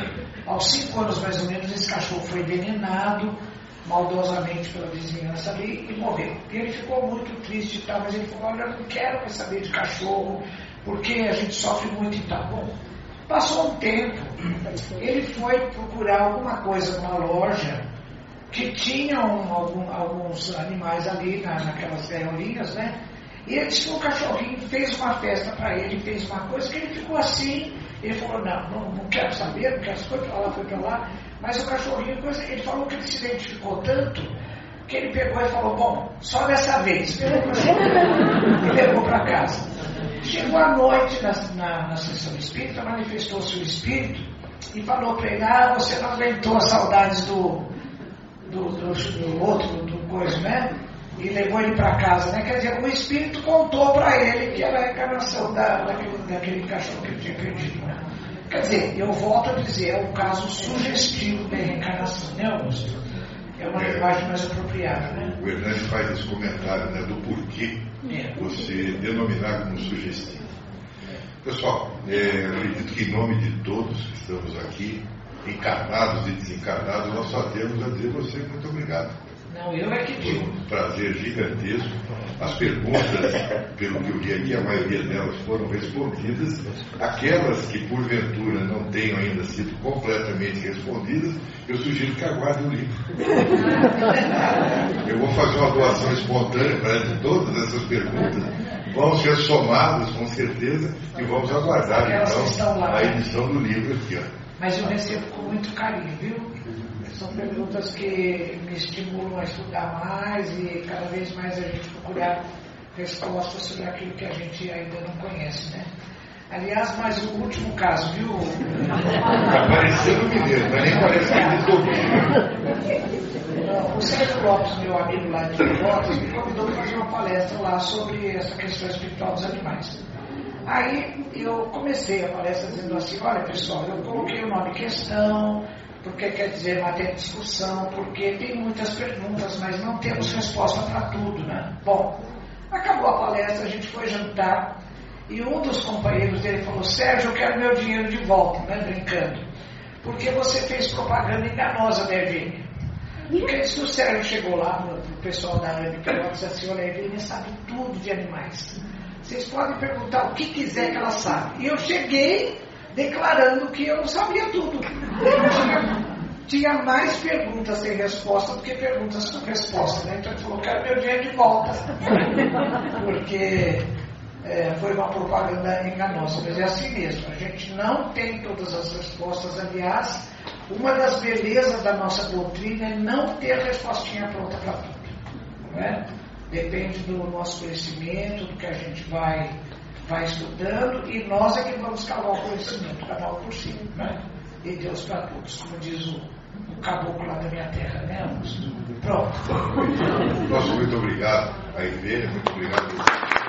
Speaker 5: aos cinco anos mais ou menos, esse cachorro foi envenenado, maldosamente pela vizinhança ali e morreu. E ele ficou muito triste e tal, mas ele falou, olha, eu não quero mais saber de cachorro, porque a gente sofre muito e tal. Bom, passou um tempo, ele foi procurar alguma coisa numa loja que tinha um, algum, alguns animais ali na, naquelas gaiolinhas, né? E ele disse que o cachorrinho fez uma festa para ele, fez uma coisa que ele ficou assim. Ele falou, não, não, não quero saber, não quero saber, foi para lá, foi para lá. Mas o cachorrinho, ele falou que ele se identificou tanto que ele pegou e falou, bom, só dessa vez. e levou para casa. Chegou à noite na, na, na sessão espírita, manifestou-se o espírito e falou para ele, ah, você não aguentou as saudades do, do, do, do outro, do coisa, né? E levou ele para casa, né? Quer dizer, o espírito contou para ele que era a encarnação da, daquele, daquele cachorro que ele tinha perdido, né? Quer dizer, eu volto a dizer, é um caso sugestivo da reencarnação, né, Augusto? É uma linguagem mais apropriada, né?
Speaker 6: O Hernani faz esse comentário né, do porquê é. você denominar como sugestivo. Pessoal, é, eu acredito que em nome de todos que estamos aqui, encarnados e desencarnados, nós só temos a dizer a você muito obrigado.
Speaker 5: Não, eu é que digo.
Speaker 6: Um prazer gigantesco. As perguntas, pelo que eu vi aqui, a maioria delas foram respondidas. Aquelas que porventura não tenham ainda sido completamente respondidas, eu sugiro que aguardem o livro. Eu vou fazer uma doação espontânea para todas essas perguntas. Vão ser somadas com certeza e vamos aguardar então a edição do livro aqui. Ó.
Speaker 5: Mas eu recebo com muito carinho, viu? São perguntas que me estimulam a estudar mais e cada vez mais a gente procurar respostas sobre aquilo que a gente ainda não conhece, né? Aliás, mas o último caso, viu?
Speaker 6: Apareceu no Mineiro, mas nem parece que
Speaker 5: ele O Sérgio Lopes, meu amigo lá de Pelotas, me convidou para fazer uma palestra lá sobre essa questão espiritual dos animais. Aí eu comecei a palestra dizendo assim, olha pessoal, eu coloquei o nome questão, porque quer dizer matéria de discussão, porque tem muitas perguntas, mas não temos resposta para tudo, né? Bom, acabou a palestra, a gente foi jantar e um dos companheiros dele falou, Sérgio, eu quero meu dinheiro de volta, né? Brincando. Porque você fez propaganda enganosa da Evine. Porque antes o Sérgio chegou lá no pessoal da ANB e disse assim, olha, a Evine sabe tudo de animais. Vocês podem perguntar o que quiser que ela sabe. E eu cheguei declarando que eu sabia tudo. Tinha, tinha mais perguntas sem resposta do que perguntas com resposta. Né? Então ele falou, quero meu dinheiro de volta. [laughs] Porque é, foi uma propaganda enganosa, mas é assim mesmo. A gente não tem todas as respostas. Aliás, uma das belezas da nossa doutrina é não ter respostinha pronta para tudo. Não é? Depende do nosso conhecimento, do que a gente vai, vai estudando, e nós é que vamos cavar o conhecimento, cada um por si. Né? E Deus para todos, como diz o, o caboclo lá da minha terra, né? Pronto.
Speaker 6: Nosso muito obrigado, a Ivene, muito obrigado.